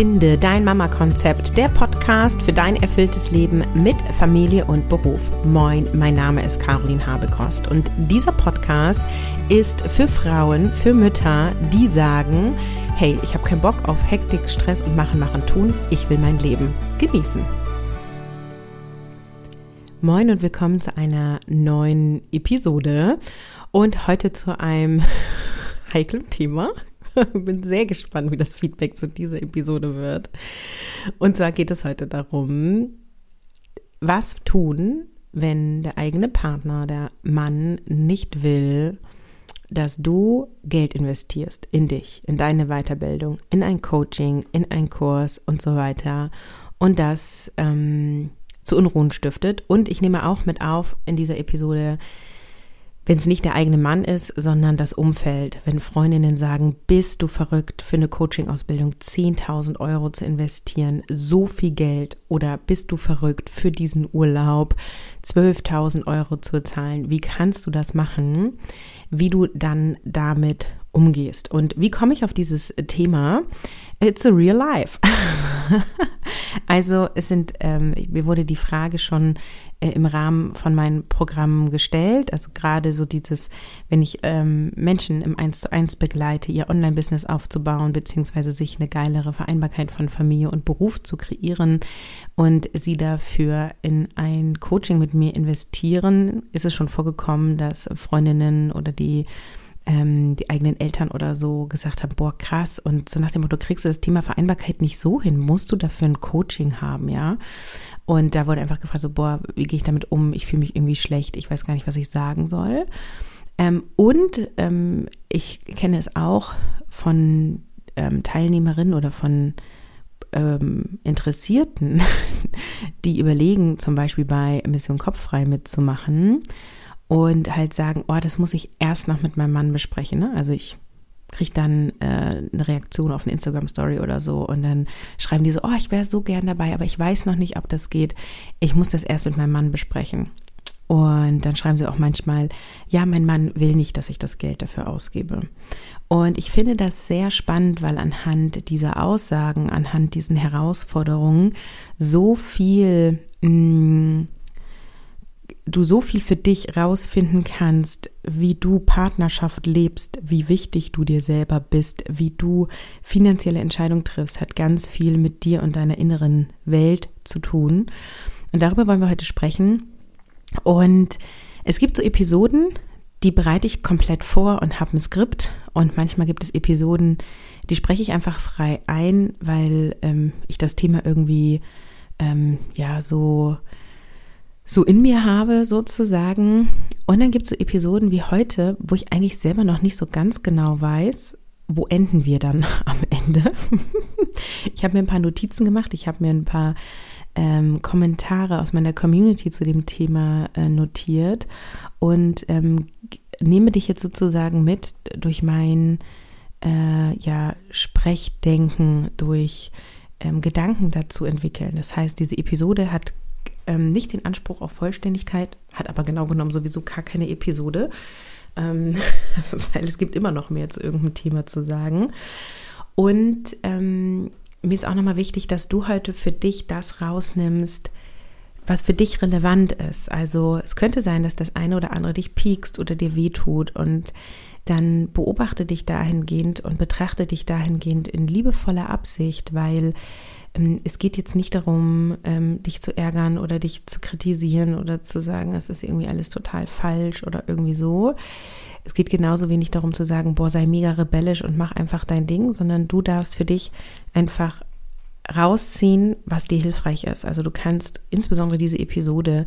Finde dein Mama-Konzept, der Podcast für dein erfülltes Leben mit Familie und Beruf. Moin, mein Name ist Caroline Habekost und dieser Podcast ist für Frauen, für Mütter, die sagen, hey, ich habe keinen Bock auf Hektik, Stress und Machen, Machen, Tun. Ich will mein Leben genießen. Moin und willkommen zu einer neuen Episode und heute zu einem heiklen Thema. Bin sehr gespannt, wie das Feedback zu dieser Episode wird. Und zwar geht es heute darum, was tun, wenn der eigene Partner, der Mann, nicht will, dass du Geld investierst in dich, in deine Weiterbildung, in ein Coaching, in einen Kurs und so weiter. Und das ähm, zu Unruhen stiftet. Und ich nehme auch mit auf in dieser Episode, wenn es nicht der eigene Mann ist, sondern das Umfeld. Wenn Freundinnen sagen, bist du verrückt, für eine Coaching-Ausbildung 10.000 Euro zu investieren, so viel Geld, oder bist du verrückt, für diesen Urlaub 12.000 Euro zu zahlen, wie kannst du das machen, wie du dann damit umgehst. Und wie komme ich auf dieses Thema? It's a real life. also es sind, ähm, mir wurde die Frage schon äh, im Rahmen von meinen Programmen gestellt. Also gerade so dieses, wenn ich ähm, Menschen im Eins zu eins begleite, ihr Online-Business aufzubauen, beziehungsweise sich eine geilere Vereinbarkeit von Familie und Beruf zu kreieren und sie dafür in ein Coaching mit mir investieren, ist es schon vorgekommen, dass Freundinnen oder die ähm, die eigenen Eltern oder so gesagt haben, boah, krass. Und so nach dem Motto, kriegst du das Thema Vereinbarkeit nicht so hin, musst du dafür ein Coaching haben, ja? Und da wurde einfach gefragt, so, boah, wie gehe ich damit um? Ich fühle mich irgendwie schlecht, ich weiß gar nicht, was ich sagen soll. Ähm, und ähm, ich kenne es auch von ähm, Teilnehmerinnen oder von ähm, Interessierten, die überlegen, zum Beispiel bei Mission Kopffrei mitzumachen und halt sagen, oh, das muss ich erst noch mit meinem Mann besprechen. Ne? Also ich kriege dann äh, eine Reaktion auf eine Instagram-Story oder so und dann schreiben die so, oh, ich wäre so gern dabei, aber ich weiß noch nicht, ob das geht. Ich muss das erst mit meinem Mann besprechen. Und dann schreiben sie auch manchmal, ja, mein Mann will nicht, dass ich das Geld dafür ausgebe. Und ich finde das sehr spannend, weil anhand dieser Aussagen, anhand diesen Herausforderungen so viel mh, mm, du so viel für dich rausfinden kannst, wie du Partnerschaft lebst, wie wichtig du dir selber bist, wie du finanzielle Entscheidungen triffst, hat ganz viel mit dir und deiner inneren Welt zu tun. Und darüber wollen wir heute sprechen. Und es gibt so Episoden, die bereite ich komplett vor und habe ein Skript. Und manchmal gibt es Episoden, die spreche ich einfach frei ein, weil ähm, ich das Thema irgendwie ähm, ja so so in mir habe, sozusagen. Und dann gibt es so Episoden wie heute, wo ich eigentlich selber noch nicht so ganz genau weiß, wo enden wir dann am Ende. ich habe mir ein paar Notizen gemacht, ich habe mir ein paar ähm, Kommentare aus meiner Community zu dem Thema äh, notiert und ähm, nehme dich jetzt sozusagen mit durch mein äh, ja, Sprechdenken, durch ähm, Gedanken dazu entwickeln. Das heißt, diese Episode hat ähm, nicht den Anspruch auf Vollständigkeit, hat aber genau genommen sowieso gar keine Episode, ähm, weil es gibt immer noch mehr zu irgendeinem Thema zu sagen. Und ähm, mir ist auch nochmal wichtig, dass du heute für dich das rausnimmst, was für dich relevant ist. Also es könnte sein, dass das eine oder andere dich piekst oder dir wehtut und dann beobachte dich dahingehend und betrachte dich dahingehend in liebevoller Absicht, weil es geht jetzt nicht darum, ähm, dich zu ärgern oder dich zu kritisieren oder zu sagen, es ist irgendwie alles total falsch oder irgendwie so. Es geht genauso wenig darum zu sagen, boah, sei mega rebellisch und mach einfach dein Ding, sondern du darfst für dich einfach rausziehen, was dir hilfreich ist. Also du kannst insbesondere diese Episode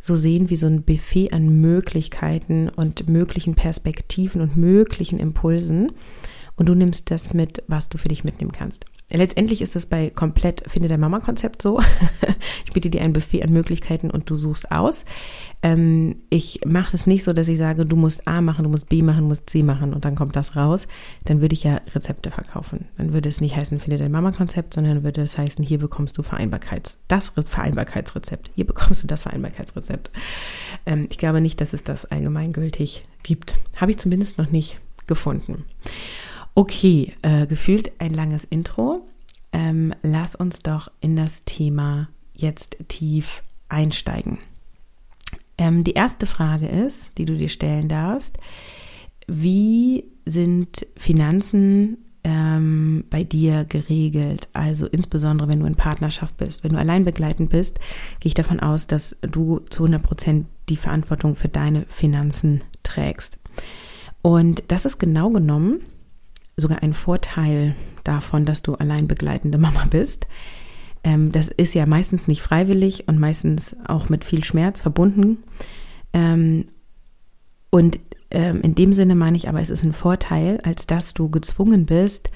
so sehen wie so ein Buffet an Möglichkeiten und möglichen Perspektiven und möglichen Impulsen. Und du nimmst das mit, was du für dich mitnehmen kannst. Letztendlich ist es bei komplett Finde der Mama-Konzept so. ich biete dir ein Buffet an Möglichkeiten und du suchst aus. Ähm, ich mache es nicht so, dass ich sage, du musst A machen, du musst B machen, du musst C machen und dann kommt das raus. Dann würde ich ja Rezepte verkaufen. Dann würde es nicht heißen, finde dein Mama-Konzept, sondern würde es heißen, hier bekommst du Vereinbarkeits, das Vereinbarkeitsrezept. Hier bekommst du das Vereinbarkeitsrezept. Ähm, ich glaube nicht, dass es das allgemeingültig gibt. Habe ich zumindest noch nicht gefunden. Okay, äh, gefühlt ein langes Intro. ähm, lass uns doch in das Thema jetzt tief einsteigen. Ähm, die erste Frage ist, die du dir stellen darfst, wie sind Finanzen ähm, bei dir geregelt? Also insbesondere, wenn du in Partnerschaft bist. Wenn du allein begleitend bist, gehe ich davon aus, dass du zu 100 Prozent die Verantwortung für deine Finanzen trägst. Und das ist genau genommen sogar ein Vorteil davon, dass du allein begleitende Mama bist. Ähm, das ist ja meistens nicht freiwillig und meistens auch mit viel Schmerz verbunden. Ähm, und ähm, in dem Sinne meine ich aber, es ist ein Vorteil, als dass du gezwungen bist,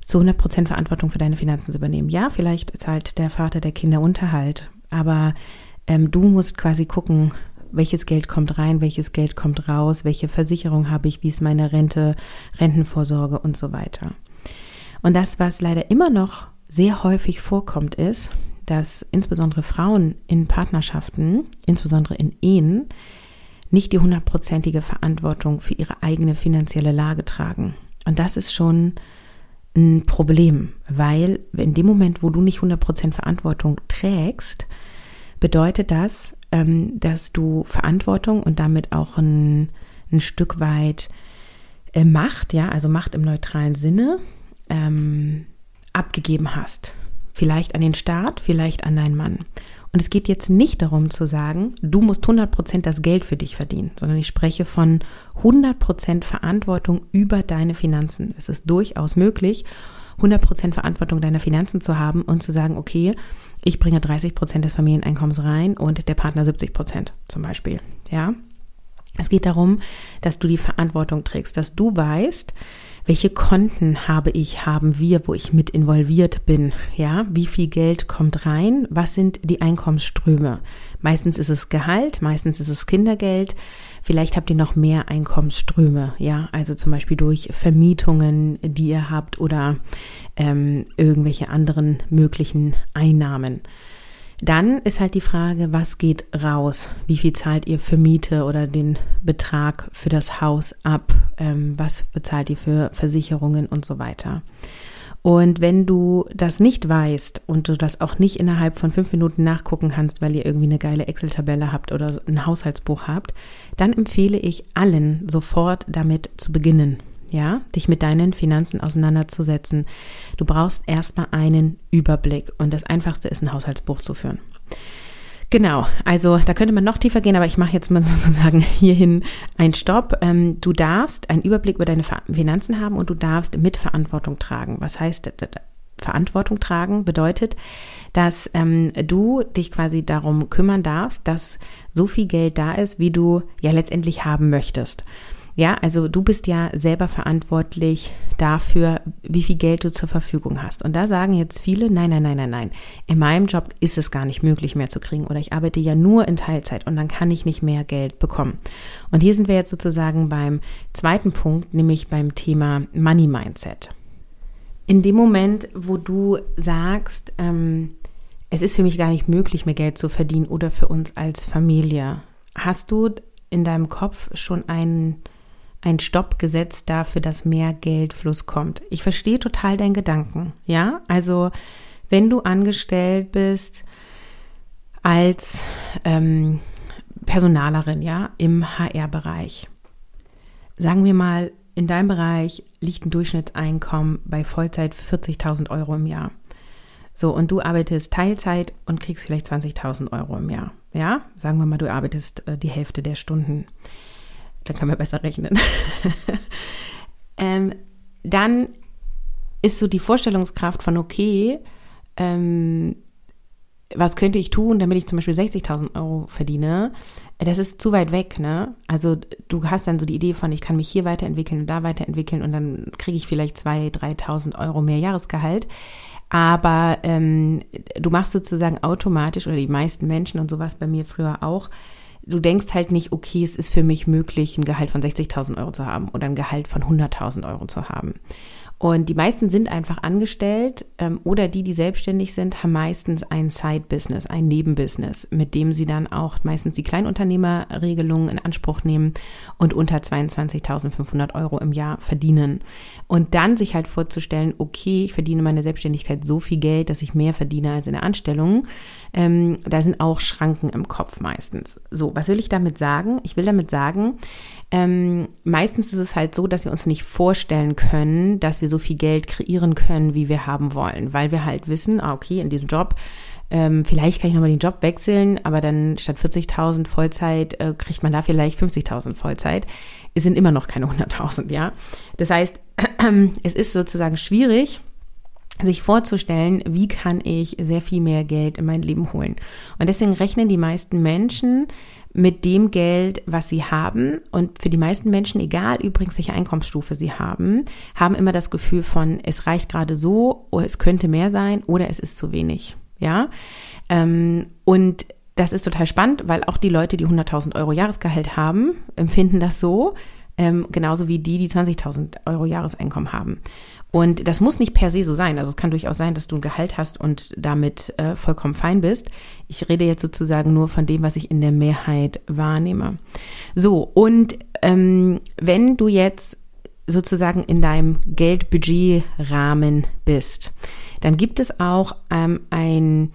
zu 100% Verantwortung für deine Finanzen zu übernehmen. Ja, vielleicht zahlt der Vater der Kinder Unterhalt, aber ähm, du musst quasi gucken, welches Geld kommt rein, welches Geld kommt raus, welche Versicherung habe ich, wie ist meine Rente, Rentenvorsorge und so weiter. Und das, was leider immer noch sehr häufig vorkommt, ist, dass insbesondere Frauen in Partnerschaften, insbesondere in Ehen, nicht die hundertprozentige Verantwortung für ihre eigene finanzielle Lage tragen. Und das ist schon ein Problem, weil in dem Moment, wo du nicht 100% Verantwortung trägst, bedeutet das, dass du Verantwortung und damit auch ein, ein Stück weit äh, Macht, ja, also Macht im neutralen Sinne, ähm, abgegeben hast. Vielleicht an den Staat, vielleicht an deinen Mann. Und es geht jetzt nicht darum zu sagen, du musst 100% das Geld für dich verdienen, sondern ich spreche von 100% Verantwortung über deine Finanzen. Es ist durchaus möglich, 100% Verantwortung deiner Finanzen zu haben und zu sagen, okay, ich bringe 30% des Familieneinkommens rein und der Partner 70% zum Beispiel. Ja. Es geht darum, dass du die Verantwortung trägst, dass du weißt, welche Konten habe ich, haben wir, wo ich mit involviert bin, ja, wie viel Geld kommt rein, was sind die Einkommensströme. Meistens ist es Gehalt, meistens ist es Kindergeld, vielleicht habt ihr noch mehr Einkommensströme, ja, also zum Beispiel durch Vermietungen, die ihr habt oder ähm, irgendwelche anderen möglichen Einnahmen. Dann ist halt die Frage, was geht raus? Wie viel zahlt ihr für Miete oder den Betrag für das Haus ab? Ähm, was bezahlt ihr für Versicherungen und so weiter? Und wenn du das nicht weißt und du das auch nicht innerhalb von fünf Minuten nachgucken kannst, weil ihr irgendwie eine geile Excel-Tabelle habt oder ein Haushaltsbuch habt, dann empfehle ich allen sofort damit zu beginnen ja, dich mit deinen Finanzen auseinanderzusetzen. Du brauchst erstmal einen Überblick und das einfachste ist ein Haushaltsbuch zu führen. Genau, also da könnte man noch tiefer gehen, aber ich mache jetzt mal sozusagen hierhin einen Stopp. Ähm, du darfst einen Überblick über deine Finanzen haben und du darfst Mitverantwortung tragen. Was heißt Verantwortung tragen? Bedeutet, dass ähm, du dich quasi darum kümmern darfst, dass so viel Geld da ist, wie du ja letztendlich haben möchtest. Ja, also du bist ja selber verantwortlich dafür, wie viel Geld du zur Verfügung hast. Und da sagen jetzt viele, nein, nein, nein, nein, nein. In meinem Job ist es gar nicht möglich mehr zu kriegen oder ich arbeite ja nur in Teilzeit und dann kann ich nicht mehr Geld bekommen. Und hier sind wir jetzt sozusagen beim zweiten Punkt, nämlich beim Thema Money Mindset. In dem Moment, wo du sagst, ähm, es ist für mich gar nicht möglich, mehr Geld zu verdienen oder für uns als Familie, hast du in deinem Kopf schon einen ein Stopp gesetzt dafür, dass mehr Geldfluss kommt. Ich verstehe total deinen Gedanken, ja? Also, wenn du angestellt bist als ähm, Personalerin, ja, im HR-Bereich, sagen wir mal, in deinem Bereich liegt ein Durchschnittseinkommen bei Vollzeit 40.000 Euro im Jahr. So, und du arbeitest Teilzeit und kriegst vielleicht 20.000 Euro im Jahr. Ja, sagen wir mal, du arbeitest äh, die Hälfte der Stunden dann können wir besser rechnen. ähm, dann ist so die Vorstellungskraft von, okay, ähm, was könnte ich tun, damit ich zum Beispiel 60.000 Euro verdiene? Das ist zu weit weg, ne? Also du hast dann so die Idee von, ich kann mich hier weiterentwickeln und da weiterentwickeln und dann kriege ich vielleicht 2.000, 3.000 Euro mehr Jahresgehalt. Aber ähm, du machst sozusagen automatisch, oder die meisten Menschen und sowas bei mir früher auch, du denkst halt nicht, okay, es ist für mich möglich, ein Gehalt von 60.000 Euro zu haben oder ein Gehalt von 100.000 Euro zu haben. Und die meisten sind einfach angestellt ähm, oder die, die selbstständig sind, haben meistens ein Side-Business, ein Nebenbusiness, mit dem sie dann auch meistens die Kleinunternehmerregelungen in Anspruch nehmen und unter 22.500 Euro im Jahr verdienen. Und dann sich halt vorzustellen, okay, ich verdiene meine Selbstständigkeit so viel Geld, dass ich mehr verdiene als in der Anstellung. Ähm, da sind auch Schranken im Kopf meistens. So, was will ich damit sagen? Ich will damit sagen, ähm, meistens ist es halt so, dass wir uns nicht vorstellen können, dass wir so viel Geld kreieren können, wie wir haben wollen, weil wir halt wissen, ah, okay, in diesem Job ähm, vielleicht kann ich nochmal den Job wechseln, aber dann statt 40.000 Vollzeit äh, kriegt man da vielleicht 50.000 Vollzeit. Es sind immer noch keine 100.000, ja. Das heißt, es ist sozusagen schwierig, sich vorzustellen, wie kann ich sehr viel mehr Geld in mein Leben holen. Und deswegen rechnen die meisten Menschen mit dem Geld, was sie haben. Und für die meisten Menschen, egal übrigens, welche Einkommensstufe sie haben, haben immer das Gefühl von, es reicht gerade so, oder es könnte mehr sein oder es ist zu wenig. Ja. Ähm, und das ist total spannend, weil auch die Leute, die 100.000 Euro Jahresgehalt haben, empfinden das so, ähm, genauso wie die, die 20.000 Euro Jahreseinkommen haben. Und das muss nicht per se so sein. Also es kann durchaus sein, dass du ein Gehalt hast und damit äh, vollkommen fein bist. Ich rede jetzt sozusagen nur von dem, was ich in der Mehrheit wahrnehme. So, und ähm, wenn du jetzt sozusagen in deinem Geldbudgetrahmen bist, dann gibt es auch ähm, ein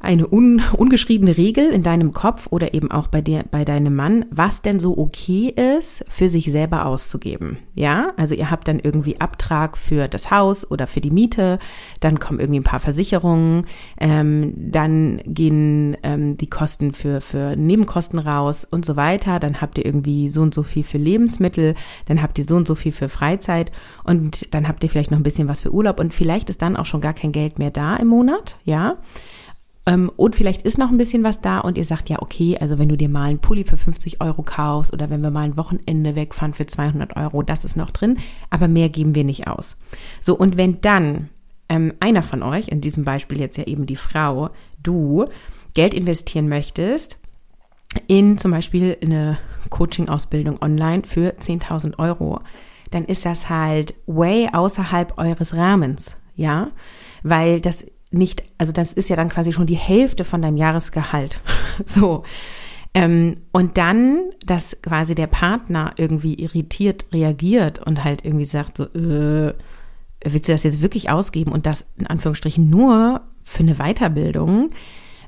eine un, ungeschriebene Regel in deinem Kopf oder eben auch bei dir, bei deinem Mann, was denn so okay ist, für sich selber auszugeben. Ja, also ihr habt dann irgendwie Abtrag für das Haus oder für die Miete, dann kommen irgendwie ein paar Versicherungen, ähm, dann gehen ähm, die Kosten für, für Nebenkosten raus und so weiter. Dann habt ihr irgendwie so und so viel für Lebensmittel, dann habt ihr so und so viel für Freizeit und dann habt ihr vielleicht noch ein bisschen was für Urlaub und vielleicht ist dann auch schon gar kein Geld mehr da im Monat, ja. Ähm, und vielleicht ist noch ein bisschen was da und ihr sagt, ja, okay, also wenn du dir mal einen Pulli für 50 Euro kaufst oder wenn wir mal ein Wochenende wegfahren für 200 Euro, das ist noch drin, aber mehr geben wir nicht aus. So, und wenn dann ähm, einer von euch, in diesem Beispiel jetzt ja eben die Frau, du, Geld investieren möchtest, in zum Beispiel eine Coaching-Ausbildung online für 10.000 Euro, dann ist das halt way außerhalb eures Rahmens, ja, weil das nicht, also das ist ja dann quasi schon die Hälfte von deinem Jahresgehalt. so. Ähm, und dann, dass quasi der Partner irgendwie irritiert reagiert und halt irgendwie sagt so, äh, willst du das jetzt wirklich ausgeben und das in Anführungsstrichen nur für eine Weiterbildung,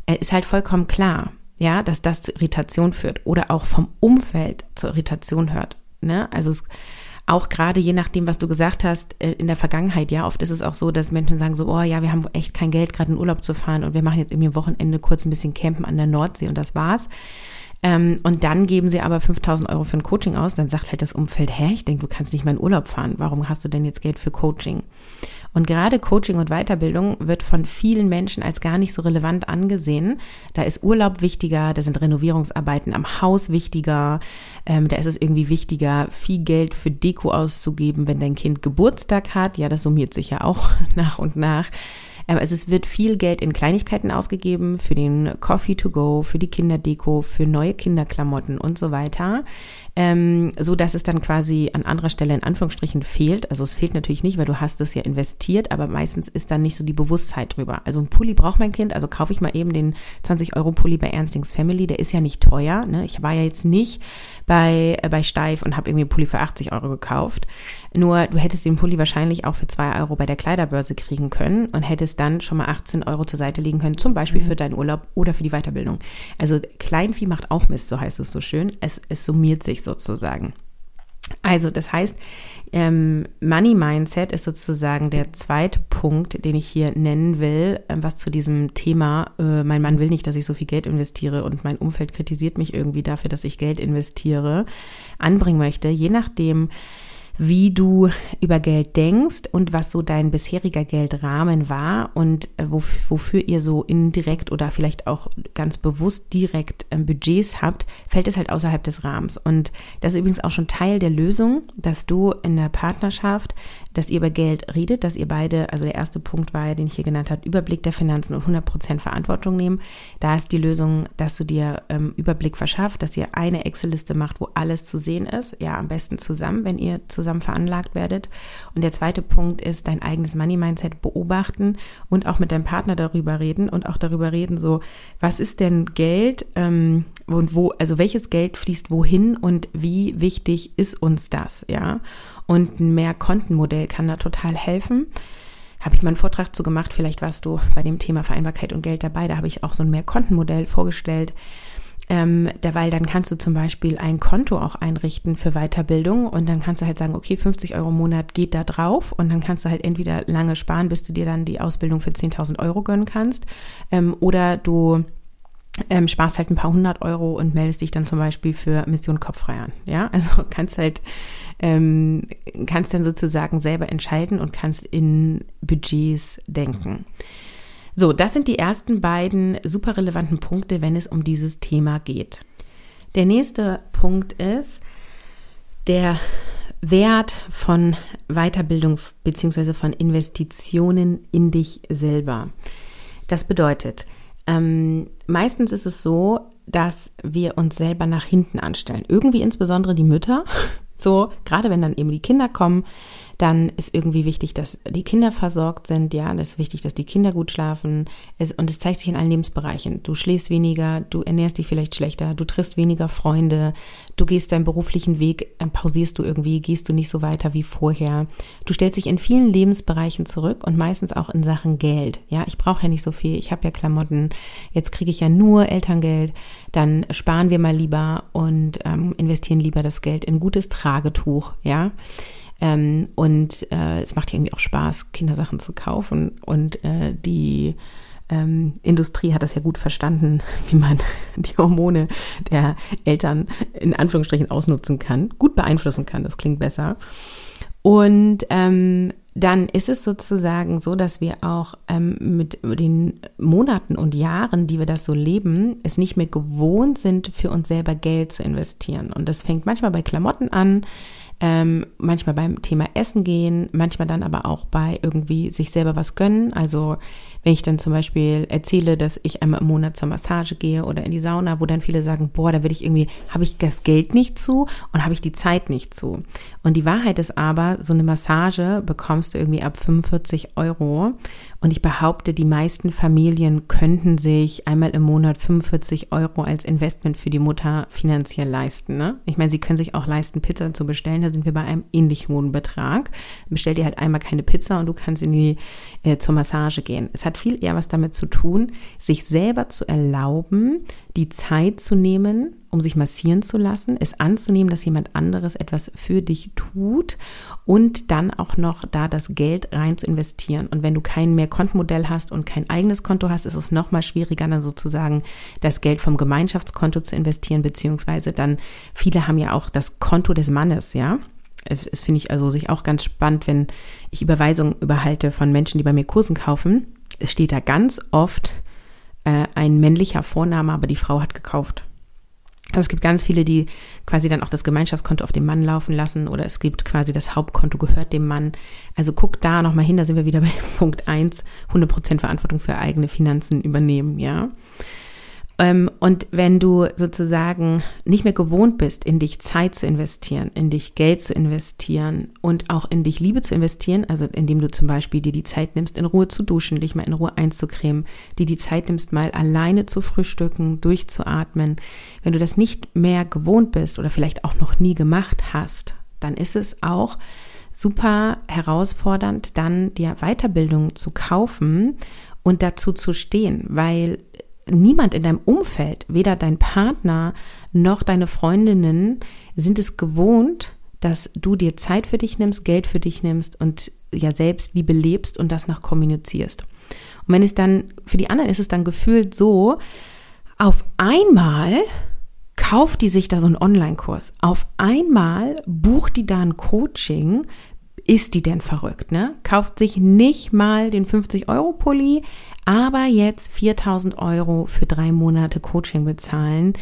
äh, ist halt vollkommen klar, ja, dass das zu Irritation führt oder auch vom Umfeld zur Irritation hört. Ne? Also es auch gerade je nachdem, was du gesagt hast, äh, in der Vergangenheit, ja, oft ist es auch so, dass Menschen sagen so, oh ja, wir haben echt kein Geld, gerade in Urlaub zu fahren und wir machen jetzt irgendwie am Wochenende kurz ein bisschen campen an der Nordsee und das war's. Ähm, und dann geben sie aber 5000 Euro für ein Coaching aus, dann sagt halt das Umfeld, hä, ich denke, du kannst nicht mal in Urlaub fahren, warum hast du denn jetzt Geld für Coaching? Und gerade Coaching und Weiterbildung wird von vielen Menschen als gar nicht so relevant angesehen. Da ist Urlaub wichtiger, da sind Renovierungsarbeiten am Haus wichtiger, ähm, da ist es irgendwie wichtiger, viel Geld für Deko auszugeben, wenn dein Kind Geburtstag hat. Ja, das summiert sich ja auch nach und nach. Also es wird viel Geld in Kleinigkeiten ausgegeben für den Coffee to go, für die Kinderdeko, für neue Kinderklamotten und so weiter. Ähm, so dass es dann quasi an anderer Stelle in Anführungsstrichen fehlt. Also es fehlt natürlich nicht, weil du hast es ja investiert, aber meistens ist dann nicht so die Bewusstheit drüber. Also ein Pulli braucht mein Kind, also kaufe ich mal eben den 20 Euro Pulli bei Ernstings Family, der ist ja nicht teuer. Ne? Ich war ja jetzt nicht bei, äh, bei Steif und habe irgendwie einen Pulli für 80 Euro gekauft. Nur du hättest den Pulli wahrscheinlich auch für zwei Euro bei der Kleiderbörse kriegen können und hättest dann schon mal 18 Euro zur Seite legen können, zum Beispiel mhm. für deinen Urlaub oder für die Weiterbildung. Also Kleinvieh macht auch Mist, so heißt es so schön. Es, es summiert sich sozusagen. Also das heißt, ähm, Money Mindset ist sozusagen der zweite Punkt, den ich hier nennen will, äh, was zu diesem Thema, äh, mein Mann will nicht, dass ich so viel Geld investiere und mein Umfeld kritisiert mich irgendwie dafür, dass ich Geld investiere, anbringen möchte. Je nachdem, wie du über Geld denkst und was so dein bisheriger Geldrahmen war und äh, wofür ihr so indirekt oder vielleicht auch ganz bewusst direkt ähm, Budgets habt, fällt es halt außerhalb des Rahmens. Und das ist übrigens auch schon Teil der Lösung, dass du in der Partnerschaft, dass ihr über Geld redet, dass ihr beide, also der erste Punkt war ja, den ich hier genannt habe, Überblick der Finanzen und 100% Verantwortung nehmen. Da ist die Lösung, dass du dir ähm, Überblick verschafft, dass ihr eine Excel-Liste macht, wo alles zu sehen ist. Ja, am besten zusammen, wenn ihr zusammen zusammen veranlagt werdet. Und der zweite Punkt ist dein eigenes Money-Mindset beobachten und auch mit deinem Partner darüber reden und auch darüber reden, so, was ist denn Geld ähm, und wo, also welches Geld fließt wohin und wie wichtig ist uns das, ja? Und ein Mehr-Konten-Modell kann da total helfen habe ich mal einen Vortrag zu gemacht. Vielleicht warst du bei dem Thema Vereinbarkeit und Geld dabei. Da habe ich auch so ein Mehrkontenmodell vorgestellt. Ähm, weil dann kannst du zum Beispiel ein Konto auch einrichten für Weiterbildung und dann kannst du halt sagen, okay, 50 Euro im Monat geht da drauf und dann kannst du halt entweder lange sparen, bis du dir dann die Ausbildung für 10.000 Euro gönnen kannst ähm, oder du ähm, sparst halt ein paar hundert Euro und meldest dich dann zum Beispiel für Mission Kopffrei an. Ja, also kannst halt ähm, kannst dann sozusagen selber entscheiden und kannst in Budgets denken. So, das sind die ersten beiden super relevanten Punkte, wenn es um dieses Thema geht. Der nächste Punkt ist der Wert von Weiterbildung bzw. von Investitionen in dich selber. Das bedeutet, ähm, meistens ist es so, dass wir uns selber nach hinten anstellen. Irgendwie insbesondere die Mütter, so, gerade wenn dann eben die Kinder kommen, dann ist irgendwie wichtig, dass die Kinder versorgt sind. Ja, das ist wichtig, dass die Kinder gut schlafen. Und es zeigt sich in allen Lebensbereichen. Du schläfst weniger, du ernährst dich vielleicht schlechter, du triffst weniger Freunde, du gehst deinen beruflichen Weg, dann pausierst du irgendwie, gehst du nicht so weiter wie vorher. Du stellst dich in vielen Lebensbereichen zurück und meistens auch in Sachen Geld. Ja, ich brauche ja nicht so viel, ich habe ja Klamotten, jetzt kriege ich ja nur Elterngeld, dann sparen wir mal lieber und ähm, investieren lieber das Geld in gutes Tragetuch. Ja. Ähm, und äh, es macht irgendwie auch Spaß, Kindersachen zu kaufen. Und äh, die ähm, Industrie hat das ja gut verstanden, wie man die Hormone der Eltern in Anführungsstrichen ausnutzen kann, gut beeinflussen kann. Das klingt besser. Und ähm, dann ist es sozusagen so, dass wir auch ähm, mit den Monaten und Jahren, die wir das so leben, es nicht mehr gewohnt sind, für uns selber Geld zu investieren. Und das fängt manchmal bei Klamotten an, ähm, manchmal beim Thema Essen gehen, manchmal dann aber auch bei irgendwie sich selber was gönnen. Also wenn ich dann zum Beispiel erzähle, dass ich einmal im Monat zur Massage gehe oder in die Sauna, wo dann viele sagen, boah, da will ich irgendwie, habe ich das Geld nicht zu und habe ich die Zeit nicht zu. Und die Wahrheit ist aber, so eine Massage bekommst du irgendwie ab 45 Euro. Und ich behaupte, die meisten Familien könnten sich einmal im Monat 45 Euro als Investment für die Mutter finanziell leisten. Ne? Ich meine, sie können sich auch leisten, Pizza zu bestellen. Da sind wir bei einem ähnlich hohen Betrag. Bestell dir halt einmal keine Pizza und du kannst in die äh, zur Massage gehen. Es hat viel eher was damit zu tun, sich selber zu erlauben, die Zeit zu nehmen, um sich massieren zu lassen, es anzunehmen, dass jemand anderes etwas für dich tut und dann auch noch da das Geld rein zu investieren. Und wenn du kein mehr Kontenmodell hast und kein eigenes Konto hast, ist es noch mal schwieriger, dann sozusagen das Geld vom Gemeinschaftskonto zu investieren, beziehungsweise dann viele haben ja auch das Konto des Mannes, ja. Es finde ich also sich auch ganz spannend, wenn ich Überweisungen überhalte von Menschen, die bei mir Kursen kaufen. Es steht da ganz oft äh, ein männlicher Vorname, aber die Frau hat gekauft. Also es gibt ganz viele, die quasi dann auch das Gemeinschaftskonto auf den Mann laufen lassen oder es gibt quasi das Hauptkonto gehört dem Mann. Also guck da nochmal hin, da sind wir wieder bei Punkt eins: 100% Verantwortung für eigene Finanzen übernehmen, ja. Ähm, und wenn du sozusagen nicht mehr gewohnt bist, in dich Zeit zu investieren, in dich Geld zu investieren und auch in dich Liebe zu investieren, also indem du zum Beispiel dir die Zeit nimmst, in Ruhe zu duschen, dich mal in Ruhe einzucremen, dir die Zeit nimmst, mal alleine zu frühstücken, durchzuatmen, wenn du das nicht mehr gewohnt bist oder vielleicht auch noch nie gemacht hast, dann ist es auch super herausfordernd, dann dir Weiterbildung zu kaufen und dazu zu stehen, weil niemand in deinem Umfeld, weder dein Partner noch deine Freundinnen, sind es gewohnt, dass du dir Zeit für dich nimmst, Geld für dich nimmst und ja Selbstliebe lebst und das noch kommunizierst. Und wenn es dann, für die anderen ist es dann gefühlt so, auf einmal kauft die sich da so einen Online-Kurs. Auf einmal bucht die da ein Coaching. Ist die denn verrückt, ne? Kauft sich nicht mal den 50-Euro-Pulli, aber jetzt 4000 Euro für drei Monate Coaching bezahlen.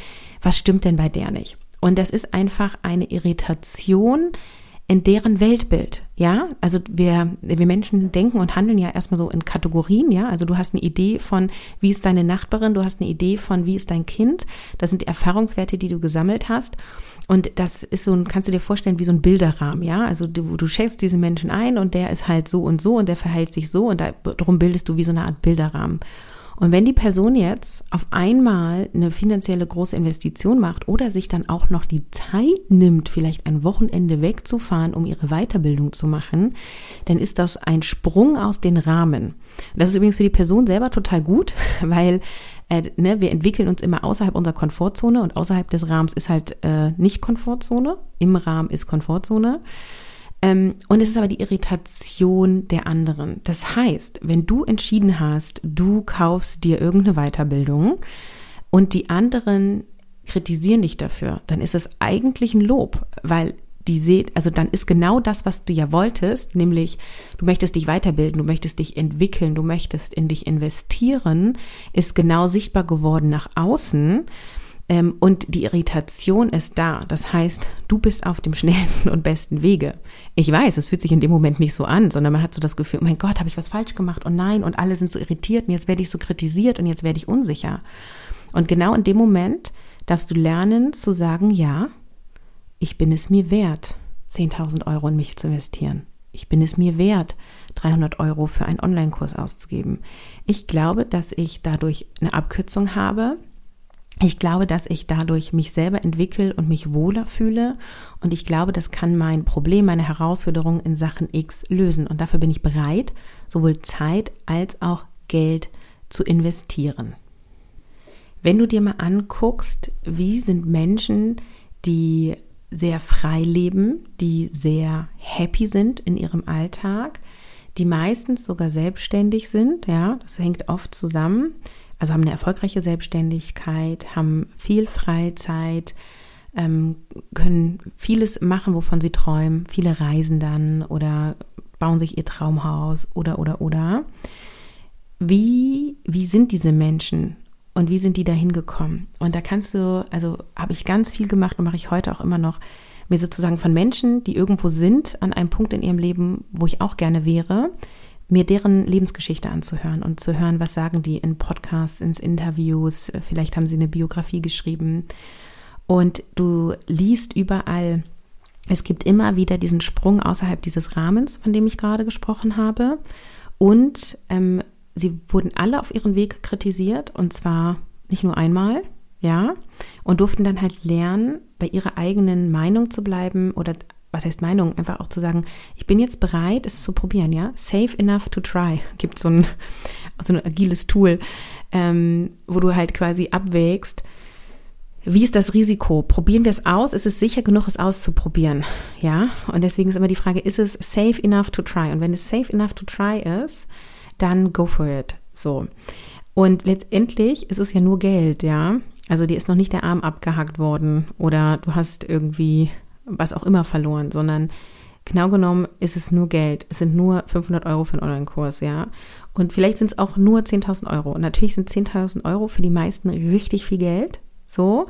Was stimmt denn bei der nicht? Und das ist einfach eine Irritation in deren Weltbild, ja? Also wir, wir Menschen denken und handeln ja erstmal so in Kategorien, ja? Also du hast eine Idee von, wie ist deine Nachbarin, du hast eine Idee von, wie ist dein Kind, das sind die Erfahrungswerte, die du gesammelt hast. Und das ist so ein, kannst du dir vorstellen, wie so ein Bilderrahmen, ja? Also du, du schätzt diesen Menschen ein und der ist halt so und so und der verhält sich so und darum bildest du wie so eine Art Bilderrahmen. Und wenn die Person jetzt auf einmal eine finanzielle große Investition macht oder sich dann auch noch die Zeit nimmt, vielleicht ein Wochenende wegzufahren, um ihre Weiterbildung zu machen, dann ist das ein Sprung aus den Rahmen. Das ist übrigens für die Person selber total gut, weil äh, ne, wir entwickeln uns immer außerhalb unserer Komfortzone und außerhalb des Rahmens ist halt äh, nicht Komfortzone, im Rahmen ist Komfortzone. Ähm, und es ist aber die Irritation der anderen. Das heißt, wenn du entschieden hast, du kaufst dir irgendeine Weiterbildung und die anderen kritisieren dich dafür, dann ist es eigentlich ein Lob, weil die seht, also dann ist genau das, was du ja wolltest, nämlich du möchtest dich weiterbilden, du möchtest dich entwickeln, du möchtest in dich investieren, ist genau sichtbar geworden nach außen. Ähm, und die Irritation ist da. Das heißt, du bist auf dem schnellsten und besten Wege. Ich weiß, es fühlt sich in dem Moment nicht so an, sondern man hat so das Gefühl, oh mein Gott, habe ich was falsch gemacht? Und nein, und alle sind so irritiert und jetzt werde ich so kritisiert und jetzt werde ich unsicher. Und genau in dem Moment darfst du lernen zu sagen, ja, ich bin es mir wert, 10.000 Euro in mich zu investieren. Ich bin es mir wert, 300 Euro für einen Online-Kurs auszugeben. Ich glaube, dass ich dadurch eine Abkürzung habe, ich glaube, dass ich dadurch mich selber entwickle und mich wohler fühle. Und ich glaube, das kann mein Problem, meine Herausforderung in Sachen X lösen. Und dafür bin ich bereit, sowohl Zeit als auch Geld zu investieren. Wenn du dir mal anguckst, wie sind Menschen, die sehr frei leben, die sehr happy sind in ihrem Alltag, die meistens sogar selbstständig sind, ja, das hängt oft zusammen also haben eine erfolgreiche Selbstständigkeit, haben viel Freizeit, ähm, können vieles machen, wovon sie träumen. Viele reisen dann oder bauen sich ihr Traumhaus oder, oder, oder. Wie, wie sind diese Menschen und wie sind die da hingekommen? Und da kannst du, also habe ich ganz viel gemacht und mache ich heute auch immer noch, mir sozusagen von Menschen, die irgendwo sind, an einem Punkt in ihrem Leben, wo ich auch gerne wäre, mir deren Lebensgeschichte anzuhören und zu hören, was sagen die in Podcasts, ins Interviews, vielleicht haben sie eine Biografie geschrieben. Und du liest überall, es gibt immer wieder diesen Sprung außerhalb dieses Rahmens, von dem ich gerade gesprochen habe. Und ähm, sie wurden alle auf ihren Weg kritisiert und zwar nicht nur einmal, ja, und durften dann halt lernen, bei ihrer eigenen Meinung zu bleiben oder was heißt Meinung, einfach auch zu sagen, ich bin jetzt bereit, es zu probieren, ja. Safe enough to try. Gibt so ein, so ein agiles Tool, ähm, wo du halt quasi abwägst, wie ist das Risiko? Probieren wir es aus? Ist es sicher genug, es auszuprobieren? Ja. Und deswegen ist immer die Frage, ist es safe enough to try? Und wenn es safe enough to try ist, dann go for it. So. Und letztendlich ist es ja nur Geld, ja. Also dir ist noch nicht der Arm abgehackt worden oder du hast irgendwie was auch immer verloren, sondern genau genommen ist es nur Geld. Es sind nur 500 Euro für einen Online-Kurs, ja. Und vielleicht sind es auch nur 10.000 Euro. Und natürlich sind 10.000 Euro für die meisten richtig viel Geld, so.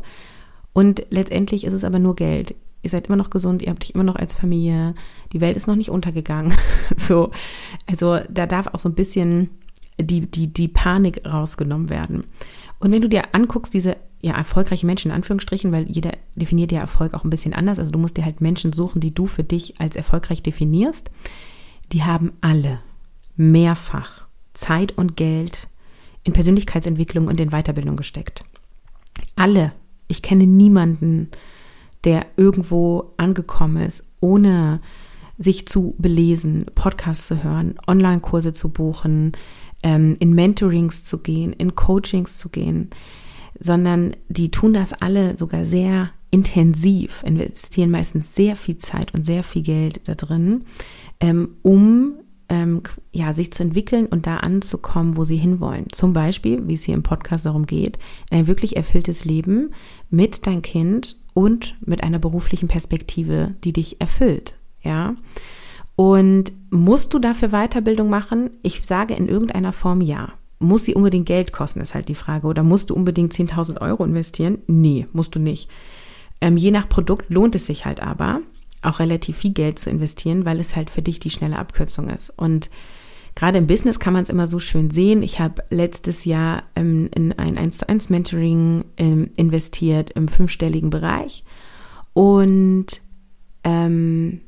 Und letztendlich ist es aber nur Geld. Ihr seid immer noch gesund, ihr habt dich immer noch als Familie, die Welt ist noch nicht untergegangen. so, also da darf auch so ein bisschen die, die, die Panik rausgenommen werden. Und wenn du dir anguckst, diese ja, erfolgreiche Menschen in Anführungsstrichen, weil jeder definiert ja Erfolg auch ein bisschen anders. Also du musst dir halt Menschen suchen, die du für dich als erfolgreich definierst. Die haben alle mehrfach Zeit und Geld in Persönlichkeitsentwicklung und in Weiterbildung gesteckt. Alle. Ich kenne niemanden, der irgendwo angekommen ist, ohne sich zu belesen, Podcasts zu hören, Online-Kurse zu buchen, ähm, in Mentorings zu gehen, in Coachings zu gehen sondern die tun das alle sogar sehr intensiv, investieren meistens sehr viel Zeit und sehr viel Geld da drin, ähm, um ähm, ja, sich zu entwickeln und da anzukommen, wo sie hinwollen. Zum Beispiel, wie es hier im Podcast darum geht, ein wirklich erfülltes Leben mit deinem Kind und mit einer beruflichen Perspektive, die dich erfüllt. Ja. Und musst du dafür Weiterbildung machen? Ich sage in irgendeiner Form ja. Muss sie unbedingt Geld kosten, ist halt die Frage. Oder musst du unbedingt 10.000 Euro investieren? Nee, musst du nicht. Ähm, je nach Produkt lohnt es sich halt aber. auch relativ viel Geld zu investieren, weil es halt für dich die schnelle Abkürzung ist. Und gerade im Business kann man es immer so schön sehen. Ich habe letztes Jahr ähm, in ein 1 zu 1 Mentoring ähm, investiert im fünfstelligen Bereich und ähm,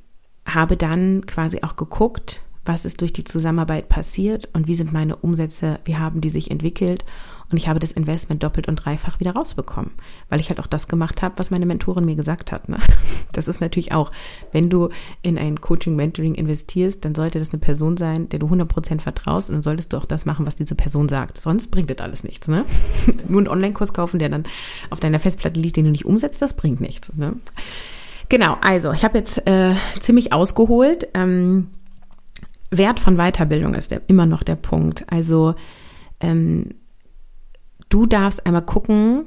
habe dann quasi auch geguckt, was ist durch die Zusammenarbeit passiert und wie sind meine Umsätze, wie haben die sich entwickelt und ich habe das Investment doppelt und dreifach wieder rausbekommen, weil ich halt auch das gemacht habe, was meine Mentorin mir gesagt hat. Ne? Das ist natürlich auch, wenn du in ein Coaching-Mentoring investierst, dann sollte das eine Person sein, der du 100% vertraust und dann solltest du auch das machen, was diese Person sagt. Sonst bringt das alles nichts. Ne? Nur einen Online-Kurs kaufen, der dann auf deiner Festplatte liegt, den du nicht umsetzt, das bringt nichts. Ne? Genau, also ich habe jetzt äh, ziemlich ausgeholt. Ähm, Wert von Weiterbildung ist der, immer noch der Punkt. Also ähm, Du darfst einmal gucken,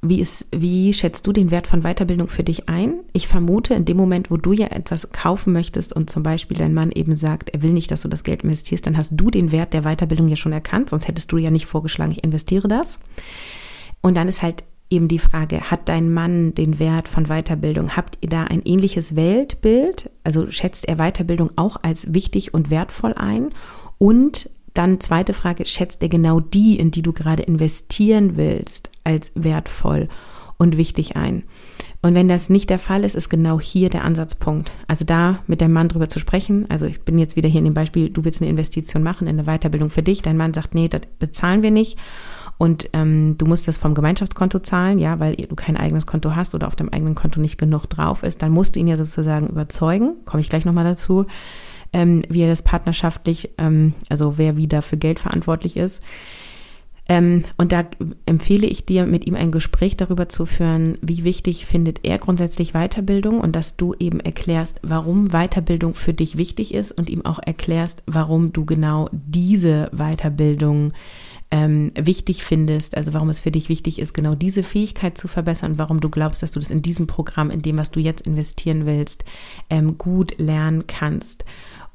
wie, ist, wie schätzt du den Wert von Weiterbildung für dich ein? Ich vermute, in dem Moment, wo du ja etwas kaufen möchtest und zum Beispiel dein Mann eben sagt, er will nicht, dass du das Geld investierst, dann hast du den Wert der Weiterbildung ja schon erkannt, sonst hättest du ja nicht vorgeschlagen, ich investiere das. Und dann ist halt eben die Frage, hat dein Mann den Wert von Weiterbildung? Habt ihr da ein ähnliches Weltbild? Also schätzt er Weiterbildung auch als wichtig und wertvoll ein? Und dann zweite Frage, schätzt er genau die, in die du gerade investieren willst, als wertvoll und wichtig ein? Und wenn das nicht der Fall ist, ist genau hier der Ansatzpunkt. Also da mit deinem Mann drüber zu sprechen. Also ich bin jetzt wieder hier in dem Beispiel, du willst eine Investition machen in eine Weiterbildung für dich. Dein Mann sagt, nee, das bezahlen wir nicht. Und ähm, du musst das vom Gemeinschaftskonto zahlen, ja, weil du kein eigenes Konto hast oder auf deinem eigenen Konto nicht genug drauf ist. Dann musst du ihn ja sozusagen überzeugen. Komme ich gleich nochmal dazu ähm, wie er das partnerschaftlich, ähm, also wer wieder für Geld verantwortlich ist. Ähm, und da empfehle ich dir, mit ihm ein Gespräch darüber zu führen, wie wichtig findet er grundsätzlich Weiterbildung und dass du eben erklärst, warum Weiterbildung für dich wichtig ist und ihm auch erklärst, warum du genau diese Weiterbildung ähm, wichtig findest, also warum es für dich wichtig ist, genau diese Fähigkeit zu verbessern, warum du glaubst, dass du das in diesem Programm, in dem, was du jetzt investieren willst, ähm, gut lernen kannst.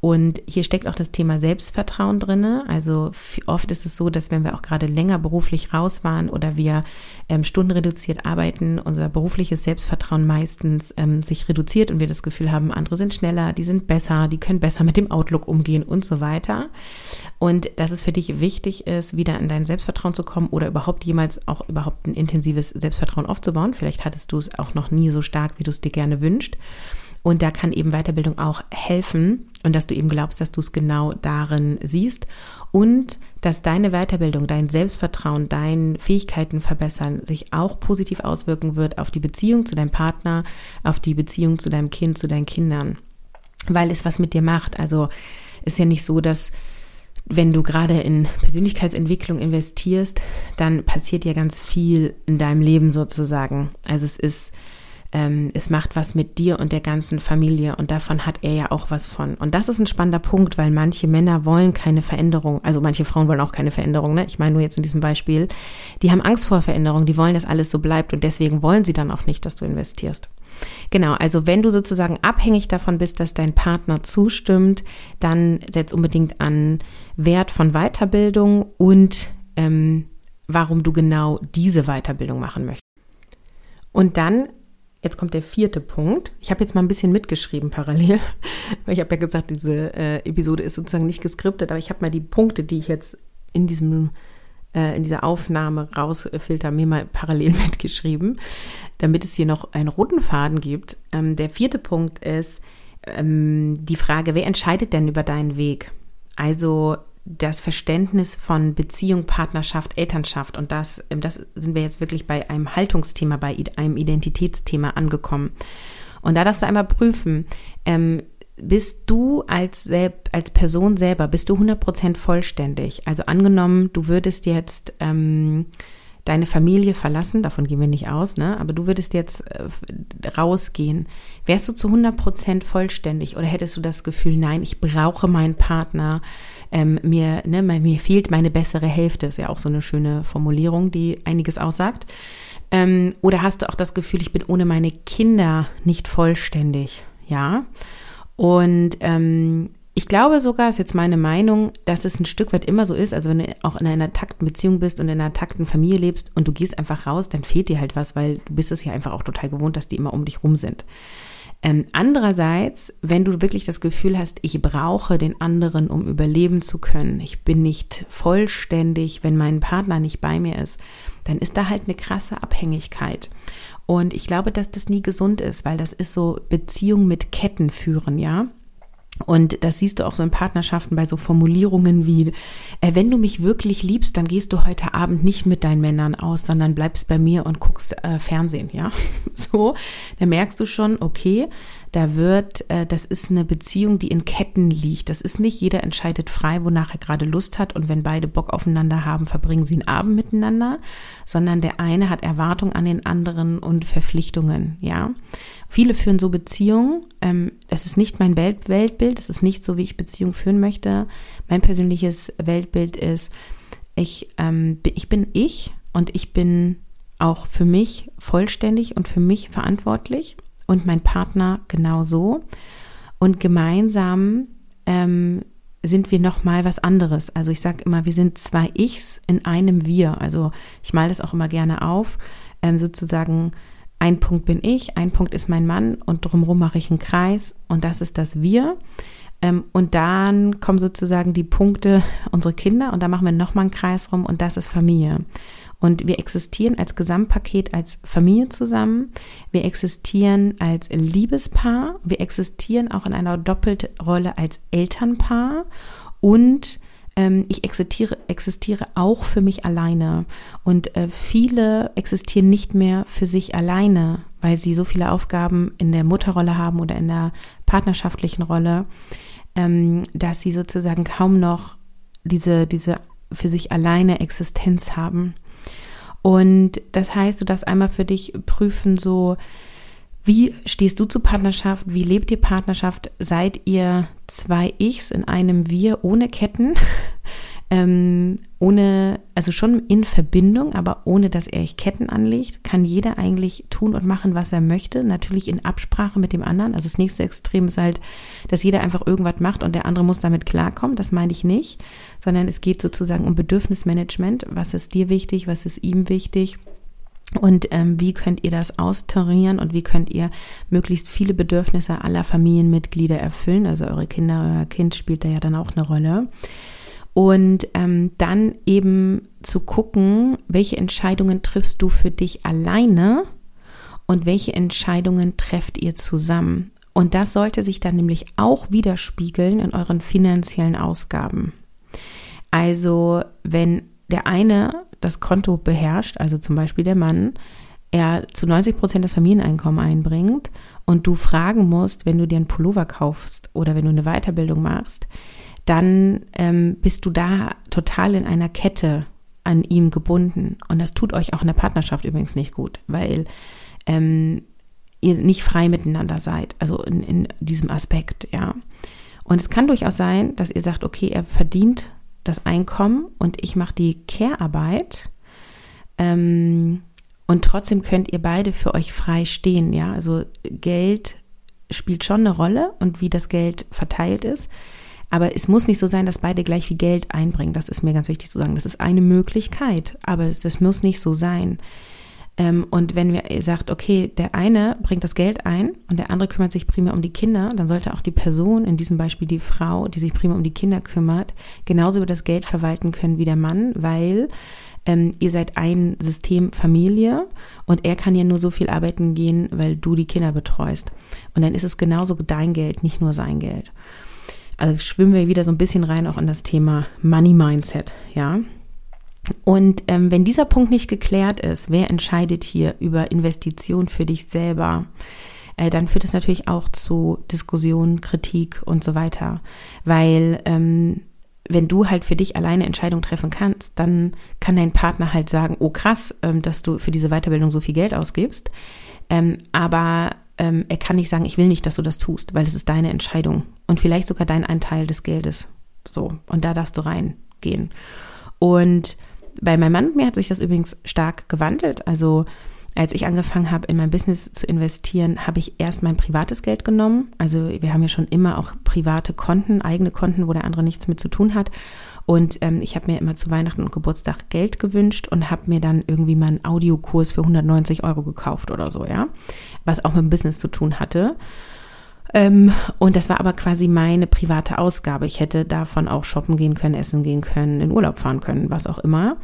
Und hier steckt auch das Thema Selbstvertrauen drinne. Also oft ist es so, dass wenn wir auch gerade länger beruflich raus waren oder wir ähm, stundenreduziert arbeiten, unser berufliches Selbstvertrauen meistens ähm, sich reduziert und wir das Gefühl haben, andere sind schneller, die sind besser, die können besser mit dem Outlook umgehen und so weiter. Und dass es für dich wichtig ist, wieder in dein Selbstvertrauen zu kommen oder überhaupt jemals auch überhaupt ein intensives Selbstvertrauen aufzubauen. Vielleicht hattest du es auch noch nie so stark, wie du es dir gerne wünschst. Und da kann eben Weiterbildung auch helfen und dass du eben glaubst, dass du es genau darin siehst und dass deine Weiterbildung, dein Selbstvertrauen, deine Fähigkeiten verbessern sich auch positiv auswirken wird auf die Beziehung zu deinem Partner, auf die Beziehung zu deinem Kind, zu deinen Kindern, weil es was mit dir macht. Also ist ja nicht so, dass wenn du gerade in Persönlichkeitsentwicklung investierst, dann passiert ja ganz viel in deinem Leben sozusagen. Also es ist ähm, es macht was mit dir und der ganzen Familie und davon hat er ja auch was von. Und das ist ein spannender Punkt, weil manche Männer wollen keine Veränderung, also manche Frauen wollen auch keine Veränderung, ne? Ich meine nur jetzt in diesem Beispiel, die haben Angst vor Veränderung, die wollen, dass alles so bleibt und deswegen wollen sie dann auch nicht, dass du investierst. Genau, also wenn du sozusagen abhängig davon bist, dass dein Partner zustimmt, dann setz unbedingt an Wert von Weiterbildung und ähm, warum du genau diese Weiterbildung machen möchtest. Und dann Jetzt kommt der vierte Punkt. Ich habe jetzt mal ein bisschen mitgeschrieben parallel, weil ich habe ja gesagt, diese äh, Episode ist sozusagen nicht geskriptet, aber ich habe mal die Punkte, die ich jetzt in diesem äh, in dieser Aufnahme rausfilter, mir mal parallel mitgeschrieben, damit es hier noch einen roten Faden gibt. Ähm, der vierte Punkt ist ähm, die Frage, wer entscheidet denn über deinen Weg? Also das Verständnis von Beziehung, Partnerschaft, Elternschaft. Und das, ähm, das sind wir jetzt wirklich bei einem Haltungsthema, bei einem Identitätsthema angekommen. Und da darfst du einmal prüfen, ähm, bist du als, als Person selber, bist du 100% vollständig? Also angenommen, du würdest jetzt ähm, deine Familie verlassen, davon gehen wir nicht aus, ne? aber du würdest jetzt äh, rausgehen. Wärst du zu 100% vollständig oder hättest du das Gefühl, nein, ich brauche meinen Partner, ähm, mir, ne, mir fehlt meine bessere Hälfte, ist ja auch so eine schöne Formulierung, die einiges aussagt. Ähm, oder hast du auch das Gefühl, ich bin ohne meine Kinder nicht vollständig? Ja. Und ähm, ich glaube sogar, ist jetzt meine Meinung, dass es ein Stück weit immer so ist. Also wenn du auch in einer takten Beziehung bist und in einer takten Familie lebst und du gehst einfach raus, dann fehlt dir halt was, weil du bist es ja einfach auch total gewohnt, dass die immer um dich rum sind. Ähm, andererseits, wenn du wirklich das Gefühl hast, ich brauche den anderen, um überleben zu können, ich bin nicht vollständig, wenn mein Partner nicht bei mir ist, dann ist da halt eine krasse Abhängigkeit. Und ich glaube, dass das nie gesund ist, weil das ist so Beziehung mit Ketten führen, ja. Und das siehst du auch so in Partnerschaften bei so Formulierungen wie, äh, wenn du mich wirklich liebst, dann gehst du heute Abend nicht mit deinen Männern aus, sondern bleibst bei mir und guckst äh, Fernsehen, ja. So, da merkst du schon, okay, da wird, äh, das ist eine Beziehung, die in Ketten liegt. Das ist nicht, jeder entscheidet frei, wonach er gerade Lust hat und wenn beide Bock aufeinander haben, verbringen sie einen Abend miteinander, sondern der eine hat Erwartungen an den anderen und Verpflichtungen, ja. Viele führen so Beziehungen. Ähm, das ist nicht mein Welt Weltbild, das ist nicht so, wie ich Beziehungen führen möchte. Mein persönliches Weltbild ist, ich, ähm, ich bin ich und ich bin auch für mich vollständig und für mich verantwortlich und mein Partner genauso. Und gemeinsam ähm, sind wir noch mal was anderes. Also ich sage immer, wir sind zwei Ichs in einem Wir. Also ich male das auch immer gerne auf. Ähm, sozusagen ein Punkt bin ich, ein Punkt ist mein Mann und drumherum mache ich einen Kreis und das ist das Wir. Ähm, und dann kommen sozusagen die Punkte unsere Kinder und da machen wir nochmal einen Kreis rum und das ist Familie. Und wir existieren als Gesamtpaket, als Familie zusammen. Wir existieren als Liebespaar. Wir existieren auch in einer doppelten Rolle als Elternpaar. Und ähm, ich existiere, existiere auch für mich alleine. Und äh, viele existieren nicht mehr für sich alleine, weil sie so viele Aufgaben in der Mutterrolle haben oder in der partnerschaftlichen Rolle, ähm, dass sie sozusagen kaum noch diese, diese für sich alleine Existenz haben. Und das heißt, du darfst einmal für dich prüfen, so, wie stehst du zu Partnerschaft? Wie lebt ihr Partnerschaft? Seid ihr zwei Ichs in einem Wir ohne Ketten? ähm, ohne, also schon in Verbindung, aber ohne, dass er euch Ketten anlegt, kann jeder eigentlich tun und machen, was er möchte. Natürlich in Absprache mit dem anderen. Also das nächste Extrem ist halt, dass jeder einfach irgendwas macht und der andere muss damit klarkommen. Das meine ich nicht, sondern es geht sozusagen um Bedürfnismanagement. Was ist dir wichtig? Was ist ihm wichtig? Und ähm, wie könnt ihr das austarieren und wie könnt ihr möglichst viele Bedürfnisse aller Familienmitglieder erfüllen? Also eure Kinder, euer Kind spielt da ja dann auch eine Rolle. Und ähm, dann eben zu gucken, welche Entscheidungen triffst du für dich alleine und welche Entscheidungen trefft ihr zusammen. Und das sollte sich dann nämlich auch widerspiegeln in euren finanziellen Ausgaben. Also wenn der eine das Konto beherrscht, also zum Beispiel der Mann, er zu 90 Prozent das Familieneinkommen einbringt und du fragen musst, wenn du dir einen Pullover kaufst oder wenn du eine Weiterbildung machst, dann ähm, bist du da total in einer Kette an ihm gebunden. Und das tut euch auch in der Partnerschaft übrigens nicht gut, weil ähm, ihr nicht frei miteinander seid, also in, in diesem Aspekt, ja. Und es kann durchaus sein, dass ihr sagt, okay, er verdient das Einkommen und ich mache die Care-Arbeit. Ähm, und trotzdem könnt ihr beide für euch frei stehen, ja. Also Geld spielt schon eine Rolle und wie das Geld verteilt ist. Aber es muss nicht so sein, dass beide gleich viel Geld einbringen. Das ist mir ganz wichtig zu sagen. Das ist eine Möglichkeit, aber das muss nicht so sein. Ähm, und wenn ihr sagt, okay, der eine bringt das Geld ein und der andere kümmert sich primär um die Kinder, dann sollte auch die Person, in diesem Beispiel die Frau, die sich primär um die Kinder kümmert, genauso über das Geld verwalten können wie der Mann, weil ähm, ihr seid ein System Familie und er kann ja nur so viel arbeiten gehen, weil du die Kinder betreust. Und dann ist es genauso dein Geld, nicht nur sein Geld. Also schwimmen wir wieder so ein bisschen rein auch in das Thema Money Mindset, ja. Und ähm, wenn dieser Punkt nicht geklärt ist, wer entscheidet hier über Investition für dich selber, äh, dann führt es natürlich auch zu Diskussionen, Kritik und so weiter. Weil ähm, wenn du halt für dich alleine Entscheidungen treffen kannst, dann kann dein Partner halt sagen, oh krass, ähm, dass du für diese Weiterbildung so viel Geld ausgibst. Ähm, aber ähm, er kann nicht sagen, ich will nicht, dass du das tust, weil es ist deine Entscheidung und vielleicht sogar dein Anteil des Geldes. So, und da darfst du reingehen. Und bei meinem Mann und mir hat sich das übrigens stark gewandelt. Also als ich angefangen habe, in mein Business zu investieren, habe ich erst mein privates Geld genommen. Also wir haben ja schon immer auch private Konten, eigene Konten, wo der andere nichts mit zu tun hat. Und ähm, ich habe mir immer zu Weihnachten und Geburtstag Geld gewünscht und habe mir dann irgendwie mal einen Audiokurs für 190 Euro gekauft oder so, ja. Was auch mit dem Business zu tun hatte. Ähm, und das war aber quasi meine private Ausgabe. Ich hätte davon auch shoppen gehen können, essen gehen können, in Urlaub fahren können, was auch immer.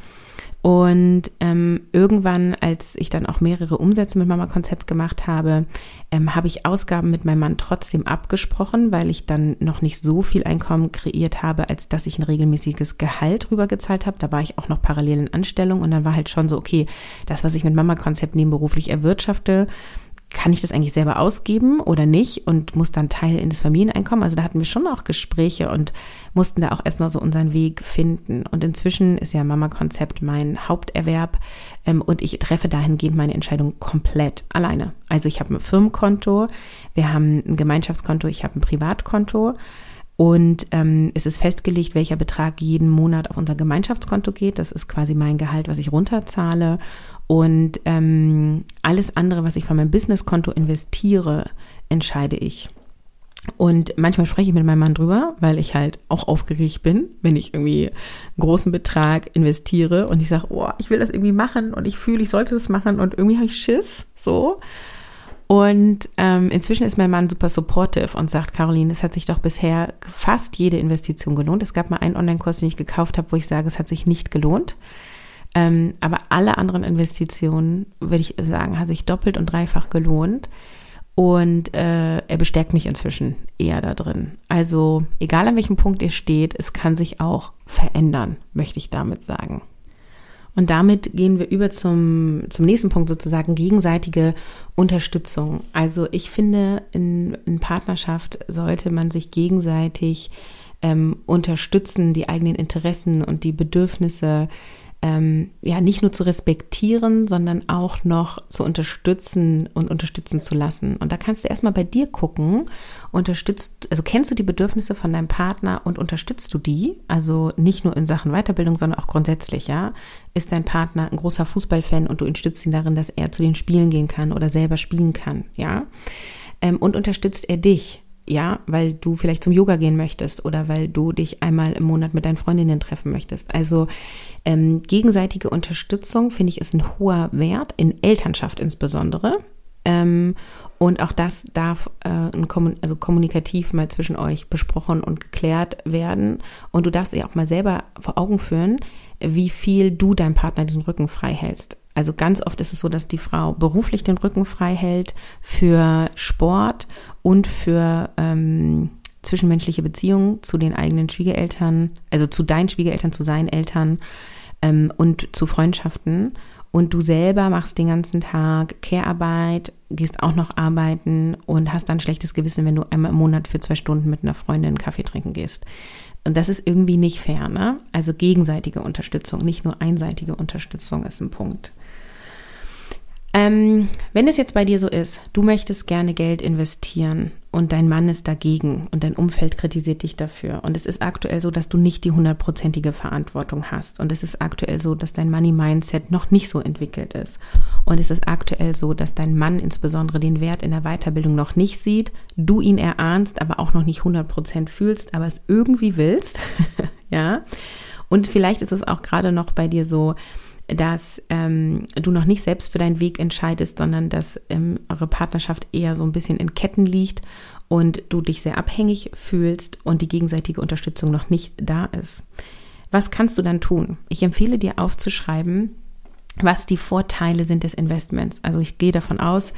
Und ähm, irgendwann, als ich dann auch mehrere Umsätze mit Mama Konzept gemacht habe, ähm, habe ich Ausgaben mit meinem Mann trotzdem abgesprochen, weil ich dann noch nicht so viel Einkommen kreiert habe, als dass ich ein regelmäßiges Gehalt rübergezahlt habe. Da war ich auch noch parallel in Anstellung und dann war halt schon so, okay, das, was ich mit Mama Konzept nebenberuflich erwirtschafte, kann ich das eigentlich selber ausgeben oder nicht und muss dann Teil in das Familieneinkommen. Also da hatten wir schon auch Gespräche und mussten da auch erstmal so unseren Weg finden. Und inzwischen ist ja Mama-Konzept mein Haupterwerb ähm, und ich treffe dahingehend meine Entscheidung komplett alleine. Also ich habe ein Firmenkonto, wir haben ein Gemeinschaftskonto, ich habe ein Privatkonto. Und ähm, es ist festgelegt, welcher Betrag jeden Monat auf unser Gemeinschaftskonto geht. Das ist quasi mein Gehalt, was ich runterzahle. Und ähm, alles andere, was ich von meinem Businesskonto investiere, entscheide ich. Und manchmal spreche ich mit meinem Mann drüber, weil ich halt auch aufgeregt bin, wenn ich irgendwie einen großen Betrag investiere und ich sage, oh, ich will das irgendwie machen und ich fühle, ich sollte das machen und irgendwie habe ich Schiss, so. Und ähm, inzwischen ist mein Mann super supportive und sagt, Caroline, es hat sich doch bisher fast jede Investition gelohnt. Es gab mal einen Online-Kurs, den ich gekauft habe, wo ich sage, es hat sich nicht gelohnt. Ähm, aber alle anderen Investitionen, würde ich sagen, hat sich doppelt und dreifach gelohnt. Und äh, er bestärkt mich inzwischen eher da drin. Also egal an welchem Punkt ihr steht, es kann sich auch verändern, möchte ich damit sagen. Und damit gehen wir über zum, zum nächsten Punkt sozusagen, gegenseitige Unterstützung. Also ich finde, in, in Partnerschaft sollte man sich gegenseitig ähm, unterstützen, die eigenen Interessen und die Bedürfnisse ähm, ja nicht nur zu respektieren, sondern auch noch zu unterstützen und unterstützen zu lassen. Und da kannst du erstmal bei dir gucken, unterstützt, also kennst du die Bedürfnisse von deinem Partner und unterstützt du die? Also nicht nur in Sachen Weiterbildung, sondern auch grundsätzlich, ja? Ist dein Partner ein großer Fußballfan und du unterstützt ihn darin, dass er zu den Spielen gehen kann oder selber spielen kann, ja? Ähm, und unterstützt er dich? Ja, weil du vielleicht zum Yoga gehen möchtest oder weil du dich einmal im Monat mit deinen Freundinnen treffen möchtest. Also ähm, gegenseitige Unterstützung, finde ich, ist ein hoher Wert, in Elternschaft insbesondere. Ähm, und auch das darf äh, also kommunikativ mal zwischen euch besprochen und geklärt werden. Und du darfst dir auch mal selber vor Augen führen, wie viel du deinem Partner diesen Rücken frei hältst. Also ganz oft ist es so, dass die Frau beruflich den Rücken frei hält für Sport und für ähm, zwischenmenschliche Beziehungen zu den eigenen Schwiegereltern, also zu deinen Schwiegereltern, zu seinen Eltern ähm, und zu Freundschaften. Und du selber machst den ganzen Tag Care-Arbeit, gehst auch noch arbeiten und hast dann schlechtes Gewissen, wenn du einmal im Monat für zwei Stunden mit einer Freundin Kaffee trinken gehst. Und das ist irgendwie nicht fair, ne? Also gegenseitige Unterstützung, nicht nur einseitige Unterstützung ist ein Punkt. Ähm, wenn es jetzt bei dir so ist, du möchtest gerne Geld investieren und dein Mann ist dagegen und dein Umfeld kritisiert dich dafür und es ist aktuell so, dass du nicht die hundertprozentige Verantwortung hast und es ist aktuell so, dass dein Money-Mindset noch nicht so entwickelt ist und es ist aktuell so, dass dein Mann insbesondere den Wert in der Weiterbildung noch nicht sieht, du ihn erahnst, aber auch noch nicht 100% fühlst, aber es irgendwie willst, ja, und vielleicht ist es auch gerade noch bei dir so, dass ähm, du noch nicht selbst für deinen Weg entscheidest, sondern dass ähm, eure Partnerschaft eher so ein bisschen in Ketten liegt und du dich sehr abhängig fühlst und die gegenseitige Unterstützung noch nicht da ist. Was kannst du dann tun? Ich empfehle dir aufzuschreiben, was die Vorteile sind des Investments. Also ich gehe davon aus,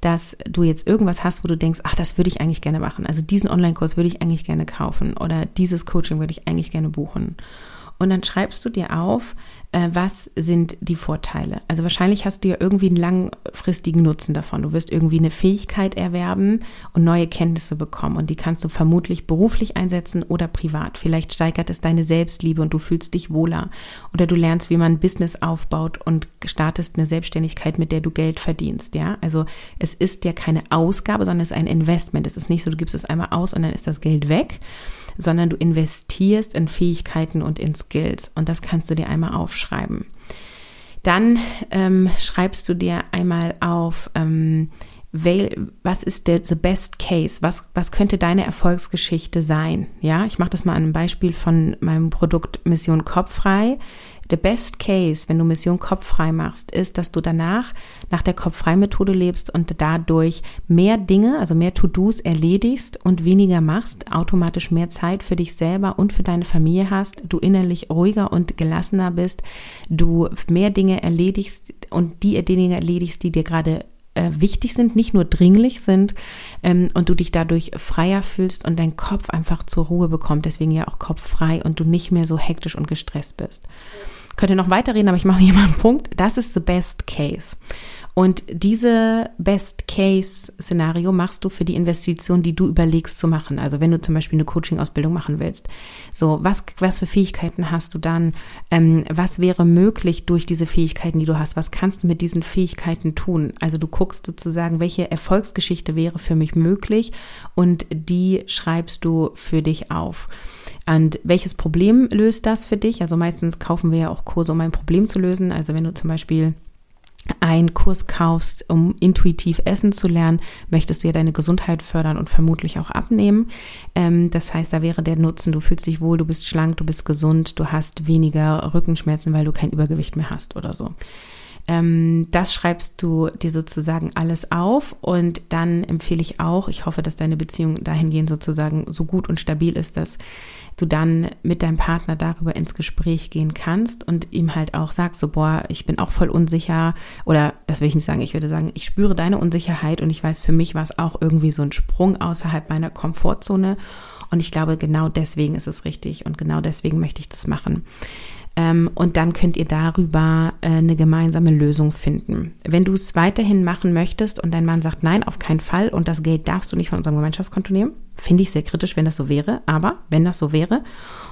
dass du jetzt irgendwas hast, wo du denkst, ach, das würde ich eigentlich gerne machen. Also diesen Online-Kurs würde ich eigentlich gerne kaufen oder dieses Coaching würde ich eigentlich gerne buchen. Und dann schreibst du dir auf, äh, was sind die Vorteile? Also wahrscheinlich hast du ja irgendwie einen langfristigen Nutzen davon. Du wirst irgendwie eine Fähigkeit erwerben und neue Kenntnisse bekommen und die kannst du vermutlich beruflich einsetzen oder privat. Vielleicht steigert es deine Selbstliebe und du fühlst dich wohler oder du lernst, wie man ein Business aufbaut und startest eine Selbstständigkeit, mit der du Geld verdienst. Ja, also es ist ja keine Ausgabe, sondern es ist ein Investment. Es ist nicht so, du gibst es einmal aus und dann ist das Geld weg sondern du investierst in Fähigkeiten und in Skills. Und das kannst du dir einmal aufschreiben. Dann ähm, schreibst du dir einmal auf, ähm, was ist der the best case? Was, was könnte deine Erfolgsgeschichte sein? Ja, ich mache das mal an einem Beispiel von meinem Produkt Mission Kopffrei. Der Best Case, wenn du Mission Kopffrei machst, ist, dass du danach nach der Kopffrei-Methode lebst und dadurch mehr Dinge, also mehr To-Dos erledigst und weniger machst, automatisch mehr Zeit für dich selber und für deine Familie hast, du innerlich ruhiger und gelassener bist, du mehr Dinge erledigst und die Dinge erledigst, die dir gerade äh, wichtig sind, nicht nur dringlich sind ähm, und du dich dadurch freier fühlst und dein Kopf einfach zur Ruhe bekommt, deswegen ja auch kopffrei und du nicht mehr so hektisch und gestresst bist. Könnt ihr noch weiterreden, aber ich mache hier mal einen Punkt. Das ist the best case. Und diese Best-Case-Szenario machst du für die Investition, die du überlegst zu machen. Also wenn du zum Beispiel eine Coaching-Ausbildung machen willst. So, was, was für Fähigkeiten hast du dann? Ähm, was wäre möglich durch diese Fähigkeiten, die du hast? Was kannst du mit diesen Fähigkeiten tun? Also du guckst sozusagen, welche Erfolgsgeschichte wäre für mich möglich und die schreibst du für dich auf. Und welches Problem löst das für dich? Also meistens kaufen wir ja auch Kurse, um ein Problem zu lösen. Also wenn du zum Beispiel einen Kurs kaufst, um intuitiv essen zu lernen, möchtest du ja deine Gesundheit fördern und vermutlich auch abnehmen. Ähm, das heißt, da wäre der Nutzen, du fühlst dich wohl, du bist schlank, du bist gesund, du hast weniger Rückenschmerzen, weil du kein Übergewicht mehr hast oder so. Ähm, das schreibst du dir sozusagen alles auf und dann empfehle ich auch, ich hoffe, dass deine Beziehung dahingehend sozusagen so gut und stabil ist, dass du dann mit deinem Partner darüber ins Gespräch gehen kannst und ihm halt auch sagst, so, boah, ich bin auch voll unsicher oder das will ich nicht sagen, ich würde sagen, ich spüre deine Unsicherheit und ich weiß, für mich war es auch irgendwie so ein Sprung außerhalb meiner Komfortzone und ich glaube, genau deswegen ist es richtig und genau deswegen möchte ich das machen. Ähm, und dann könnt ihr darüber äh, eine gemeinsame Lösung finden. Wenn du es weiterhin machen möchtest und dein Mann sagt, nein, auf keinen Fall und das Geld darfst du nicht von unserem Gemeinschaftskonto nehmen, finde ich sehr kritisch, wenn das so wäre. Aber wenn das so wäre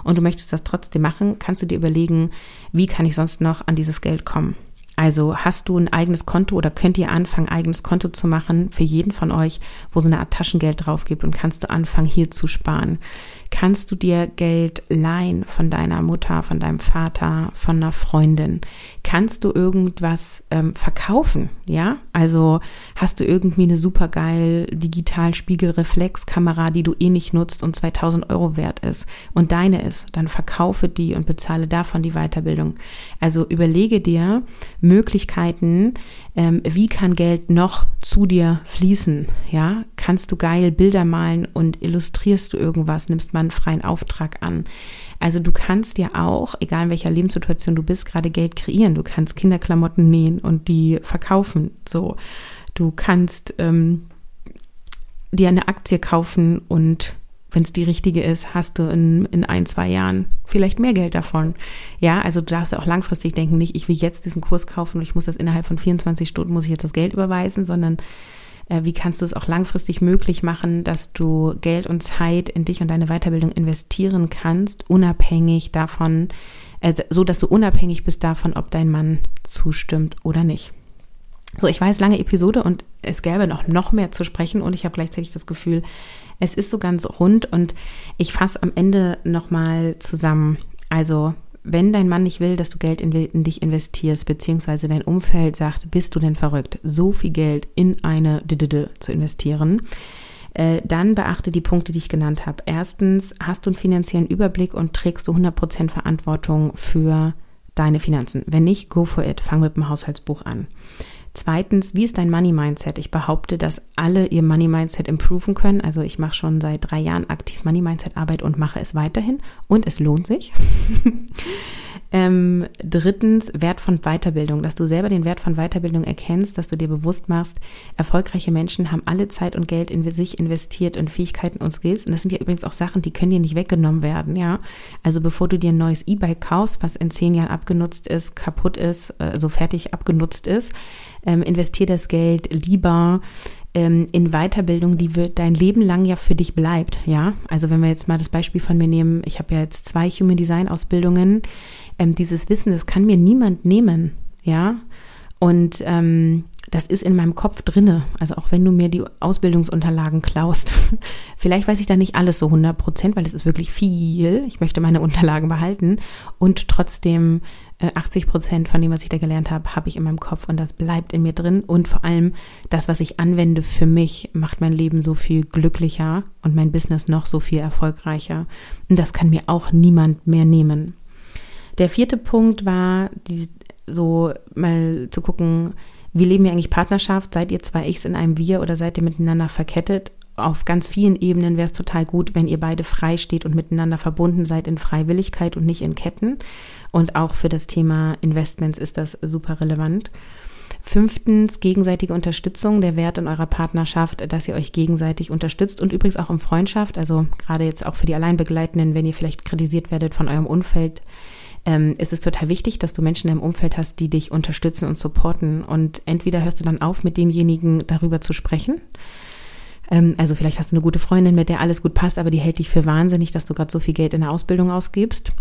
und du möchtest das trotzdem machen, kannst du dir überlegen, wie kann ich sonst noch an dieses Geld kommen. Also hast du ein eigenes Konto oder könnt ihr anfangen, eigenes Konto zu machen für jeden von euch, wo so eine Art Taschengeld drauf gibt und kannst du anfangen, hier zu sparen kannst du dir Geld leihen von deiner Mutter, von deinem Vater, von einer Freundin? Kannst du irgendwas ähm, verkaufen? Ja, also hast du irgendwie eine supergeil Digitalspiegelreflexkamera, die du eh nicht nutzt und 2000 Euro wert ist und deine ist, dann verkaufe die und bezahle davon die Weiterbildung. Also überlege dir Möglichkeiten, ähm, wie kann Geld noch zu dir fließen? Ja, kannst du geil Bilder malen und illustrierst du irgendwas, nimmst mal einen freien Auftrag an. Also du kannst ja auch, egal in welcher Lebenssituation du bist, gerade Geld kreieren. Du kannst Kinderklamotten nähen und die verkaufen. So, du kannst ähm, dir eine Aktie kaufen und wenn es die richtige ist, hast du in, in ein, zwei Jahren vielleicht mehr Geld davon. Ja, also du darfst ja auch langfristig denken, nicht, ich will jetzt diesen Kurs kaufen und ich muss das innerhalb von 24 Stunden, muss ich jetzt das Geld überweisen, sondern wie kannst du es auch langfristig möglich machen, dass du Geld und Zeit in dich und deine Weiterbildung investieren kannst, unabhängig davon, äh, so dass du unabhängig bist davon, ob dein Mann zustimmt oder nicht. So, ich weiß, lange Episode und es gäbe noch, noch mehr zu sprechen und ich habe gleichzeitig das Gefühl, es ist so ganz rund und ich fasse am Ende nochmal zusammen. Also, wenn dein Mann nicht will, dass du Geld in, in, dich investierst, beziehungsweise dein Umfeld sagt, bist du denn verrückt, so viel Geld in eine DDD zu investieren, äh, dann beachte die Punkte, die ich genannt habe. Erstens, hast du einen finanziellen Überblick und trägst du 100% Verantwortung für deine Finanzen? Wenn nicht, go for it. Fang mit dem Haushaltsbuch an. Zweitens, wie ist dein Money Mindset? Ich behaupte, dass alle ihr Money Mindset improven können. Also ich mache schon seit drei Jahren aktiv Money Mindset Arbeit und mache es weiterhin und es lohnt sich. Ähm, drittens, Wert von Weiterbildung, dass du selber den Wert von Weiterbildung erkennst, dass du dir bewusst machst, erfolgreiche Menschen haben alle Zeit und Geld in sich investiert in Fähigkeiten und Skills. Und das sind ja übrigens auch Sachen, die können dir nicht weggenommen werden, ja. Also bevor du dir ein neues E-Bike kaufst, was in zehn Jahren abgenutzt ist, kaputt ist, also fertig abgenutzt ist, ähm, investier das Geld lieber ähm, in Weiterbildung, die wird dein Leben lang ja für dich bleibt, ja. Also wenn wir jetzt mal das Beispiel von mir nehmen, ich habe ja jetzt zwei Human Design Ausbildungen, ähm, dieses Wissen, das kann mir niemand nehmen, ja. Und ähm, das ist in meinem Kopf drinne. Also auch wenn du mir die Ausbildungsunterlagen klaust. Vielleicht weiß ich da nicht alles so 100 Prozent, weil es ist wirklich viel. Ich möchte meine Unterlagen behalten. Und trotzdem 80 äh, Prozent von dem, was ich da gelernt habe, habe ich in meinem Kopf und das bleibt in mir drin. Und vor allem das, was ich anwende für mich, macht mein Leben so viel glücklicher und mein Business noch so viel erfolgreicher. Und das kann mir auch niemand mehr nehmen. Der vierte Punkt war, die, so mal zu gucken, wie leben wir eigentlich Partnerschaft? Seid ihr zwei Ichs in einem Wir oder seid ihr miteinander verkettet? Auf ganz vielen Ebenen wäre es total gut, wenn ihr beide frei steht und miteinander verbunden seid in Freiwilligkeit und nicht in Ketten. Und auch für das Thema Investments ist das super relevant. Fünftens, gegenseitige Unterstützung, der Wert in eurer Partnerschaft, dass ihr euch gegenseitig unterstützt und übrigens auch in Freundschaft, also gerade jetzt auch für die Alleinbegleitenden, wenn ihr vielleicht kritisiert werdet von eurem Umfeld, ähm, ist es total wichtig, dass du Menschen im Umfeld hast, die dich unterstützen und supporten. Und entweder hörst du dann auf, mit denjenigen darüber zu sprechen. Ähm, also vielleicht hast du eine gute Freundin, mit der alles gut passt, aber die hält dich für wahnsinnig, dass du gerade so viel Geld in der Ausbildung ausgibst.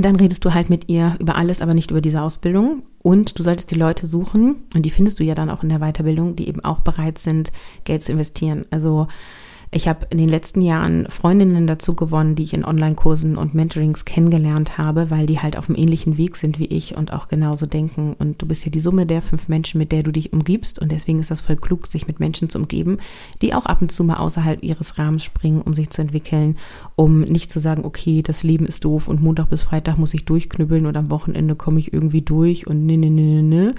Dann redest du halt mit ihr über alles, aber nicht über diese Ausbildung. Und du solltest die Leute suchen, und die findest du ja dann auch in der Weiterbildung, die eben auch bereit sind, Geld zu investieren. Also ich habe in den letzten Jahren Freundinnen dazu gewonnen, die ich in Online-Kursen und Mentorings kennengelernt habe, weil die halt auf einem ähnlichen Weg sind wie ich und auch genauso denken. Und du bist ja die Summe der fünf Menschen, mit der du dich umgibst. Und deswegen ist das voll klug, sich mit Menschen zu umgeben, die auch ab und zu mal außerhalb ihres Rahmens springen, um sich zu entwickeln, um nicht zu sagen, okay, das Leben ist doof und Montag bis Freitag muss ich durchknüppeln und am Wochenende komme ich irgendwie durch und ne, ne, ne, ne, ne,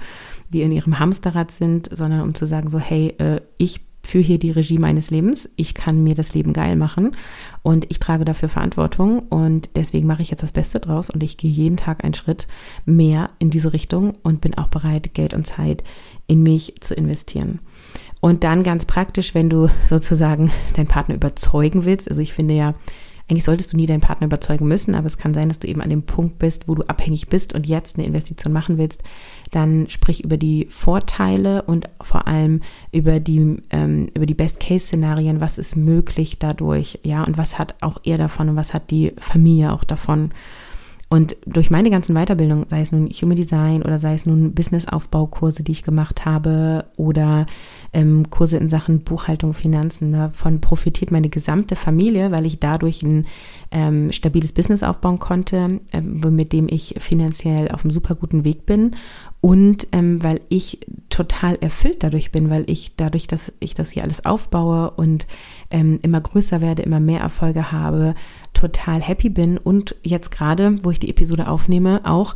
die in ihrem Hamsterrad sind, sondern um zu sagen, so, hey, äh, ich bin für hier die Regie meines Lebens. Ich kann mir das Leben geil machen und ich trage dafür Verantwortung und deswegen mache ich jetzt das Beste draus und ich gehe jeden Tag einen Schritt mehr in diese Richtung und bin auch bereit, Geld und Zeit in mich zu investieren. Und dann ganz praktisch, wenn du sozusagen deinen Partner überzeugen willst. Also ich finde ja, eigentlich solltest du nie deinen Partner überzeugen müssen, aber es kann sein, dass du eben an dem Punkt bist, wo du abhängig bist und jetzt eine Investition machen willst. Dann sprich über die Vorteile und vor allem über die, ähm, über die Best-Case-Szenarien. Was ist möglich dadurch? Ja, und was hat auch er davon und was hat die Familie auch davon? Und durch meine ganzen Weiterbildungen, sei es nun Human Design oder sei es nun Business-Aufbaukurse, die ich gemacht habe oder ähm, Kurse in Sachen Buchhaltung, Finanzen, davon profitiert meine gesamte Familie, weil ich dadurch ein ähm, stabiles Business aufbauen konnte, ähm, mit dem ich finanziell auf einem super guten Weg bin und ähm, weil ich total erfüllt dadurch bin, weil ich dadurch, dass ich das hier alles aufbaue und ähm, immer größer werde, immer mehr Erfolge habe, total happy bin und jetzt gerade, wo ich die Episode aufnehme, auch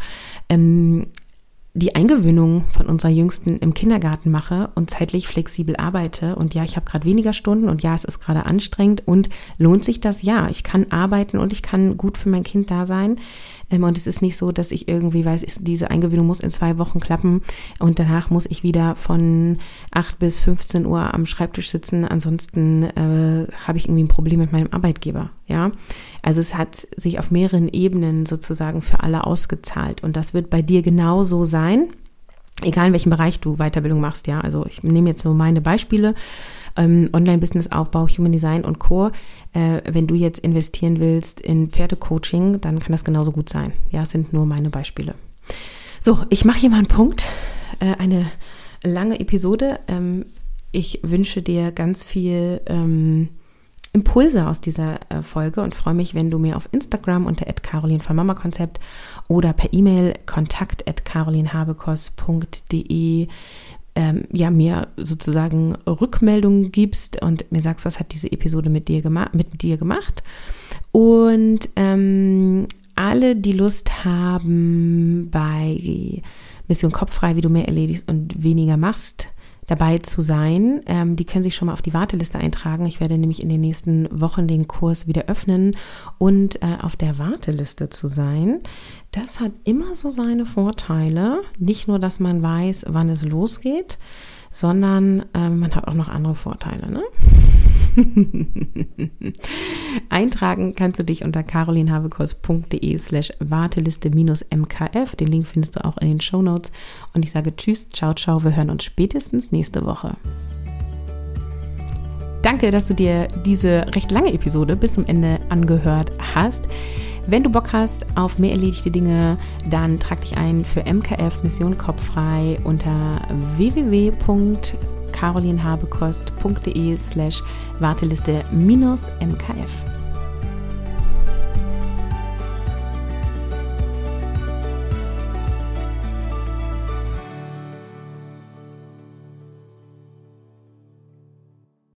ähm, die Eingewöhnung von unserer Jüngsten im Kindergarten mache und zeitlich flexibel arbeite. Und ja, ich habe gerade weniger Stunden und ja, es ist gerade anstrengend und lohnt sich das? Ja, ich kann arbeiten und ich kann gut für mein Kind da sein. Ähm, und es ist nicht so, dass ich irgendwie weiß, diese Eingewöhnung muss in zwei Wochen klappen und danach muss ich wieder von 8 bis 15 Uhr am Schreibtisch sitzen. Ansonsten äh, habe ich irgendwie ein Problem mit meinem Arbeitgeber. Ja, also es hat sich auf mehreren Ebenen sozusagen für alle ausgezahlt und das wird bei dir genauso sein egal in welchem Bereich du Weiterbildung machst, ja. Also ich nehme jetzt nur meine Beispiele ähm, Online-Business-Aufbau, Human Design und Co. Äh, wenn du jetzt investieren willst in Pferdecoaching, dann kann das genauso gut sein. Ja, es sind nur meine Beispiele. So, ich mache hier mal einen Punkt. Äh, eine lange Episode. Ähm, ich wünsche dir ganz viel ähm, Impulse aus dieser äh, Folge und freue mich, wenn du mir auf Instagram unter Caroline von Mama Konzept oder per E-Mail kontakt at carolinhabekos.de ähm, ja, mir sozusagen Rückmeldungen gibst und mir sagst, was hat diese Episode mit dir, gema mit dir gemacht. Und ähm, alle, die Lust haben, bei Mission Kopffrei, wie du mehr erledigst und weniger machst, dabei zu sein. Ähm, die können sich schon mal auf die Warteliste eintragen. Ich werde nämlich in den nächsten Wochen den Kurs wieder öffnen und äh, auf der Warteliste zu sein. Das hat immer so seine Vorteile. Nicht nur, dass man weiß, wann es losgeht, sondern äh, man hat auch noch andere Vorteile. Ne? Eintragen kannst du dich unter carolinhavekos.de slash Warteliste-MKF. Den Link findest du auch in den Show Notes. Und ich sage Tschüss, ciao, ciao. Wir hören uns spätestens nächste Woche. Danke, dass du dir diese recht lange Episode bis zum Ende angehört hast. Wenn du Bock hast auf mehr erledigte Dinge, dann trag dich ein für MKF Mission Kopffrei unter www.carolinhabekost.de slash Warteliste minus MKF.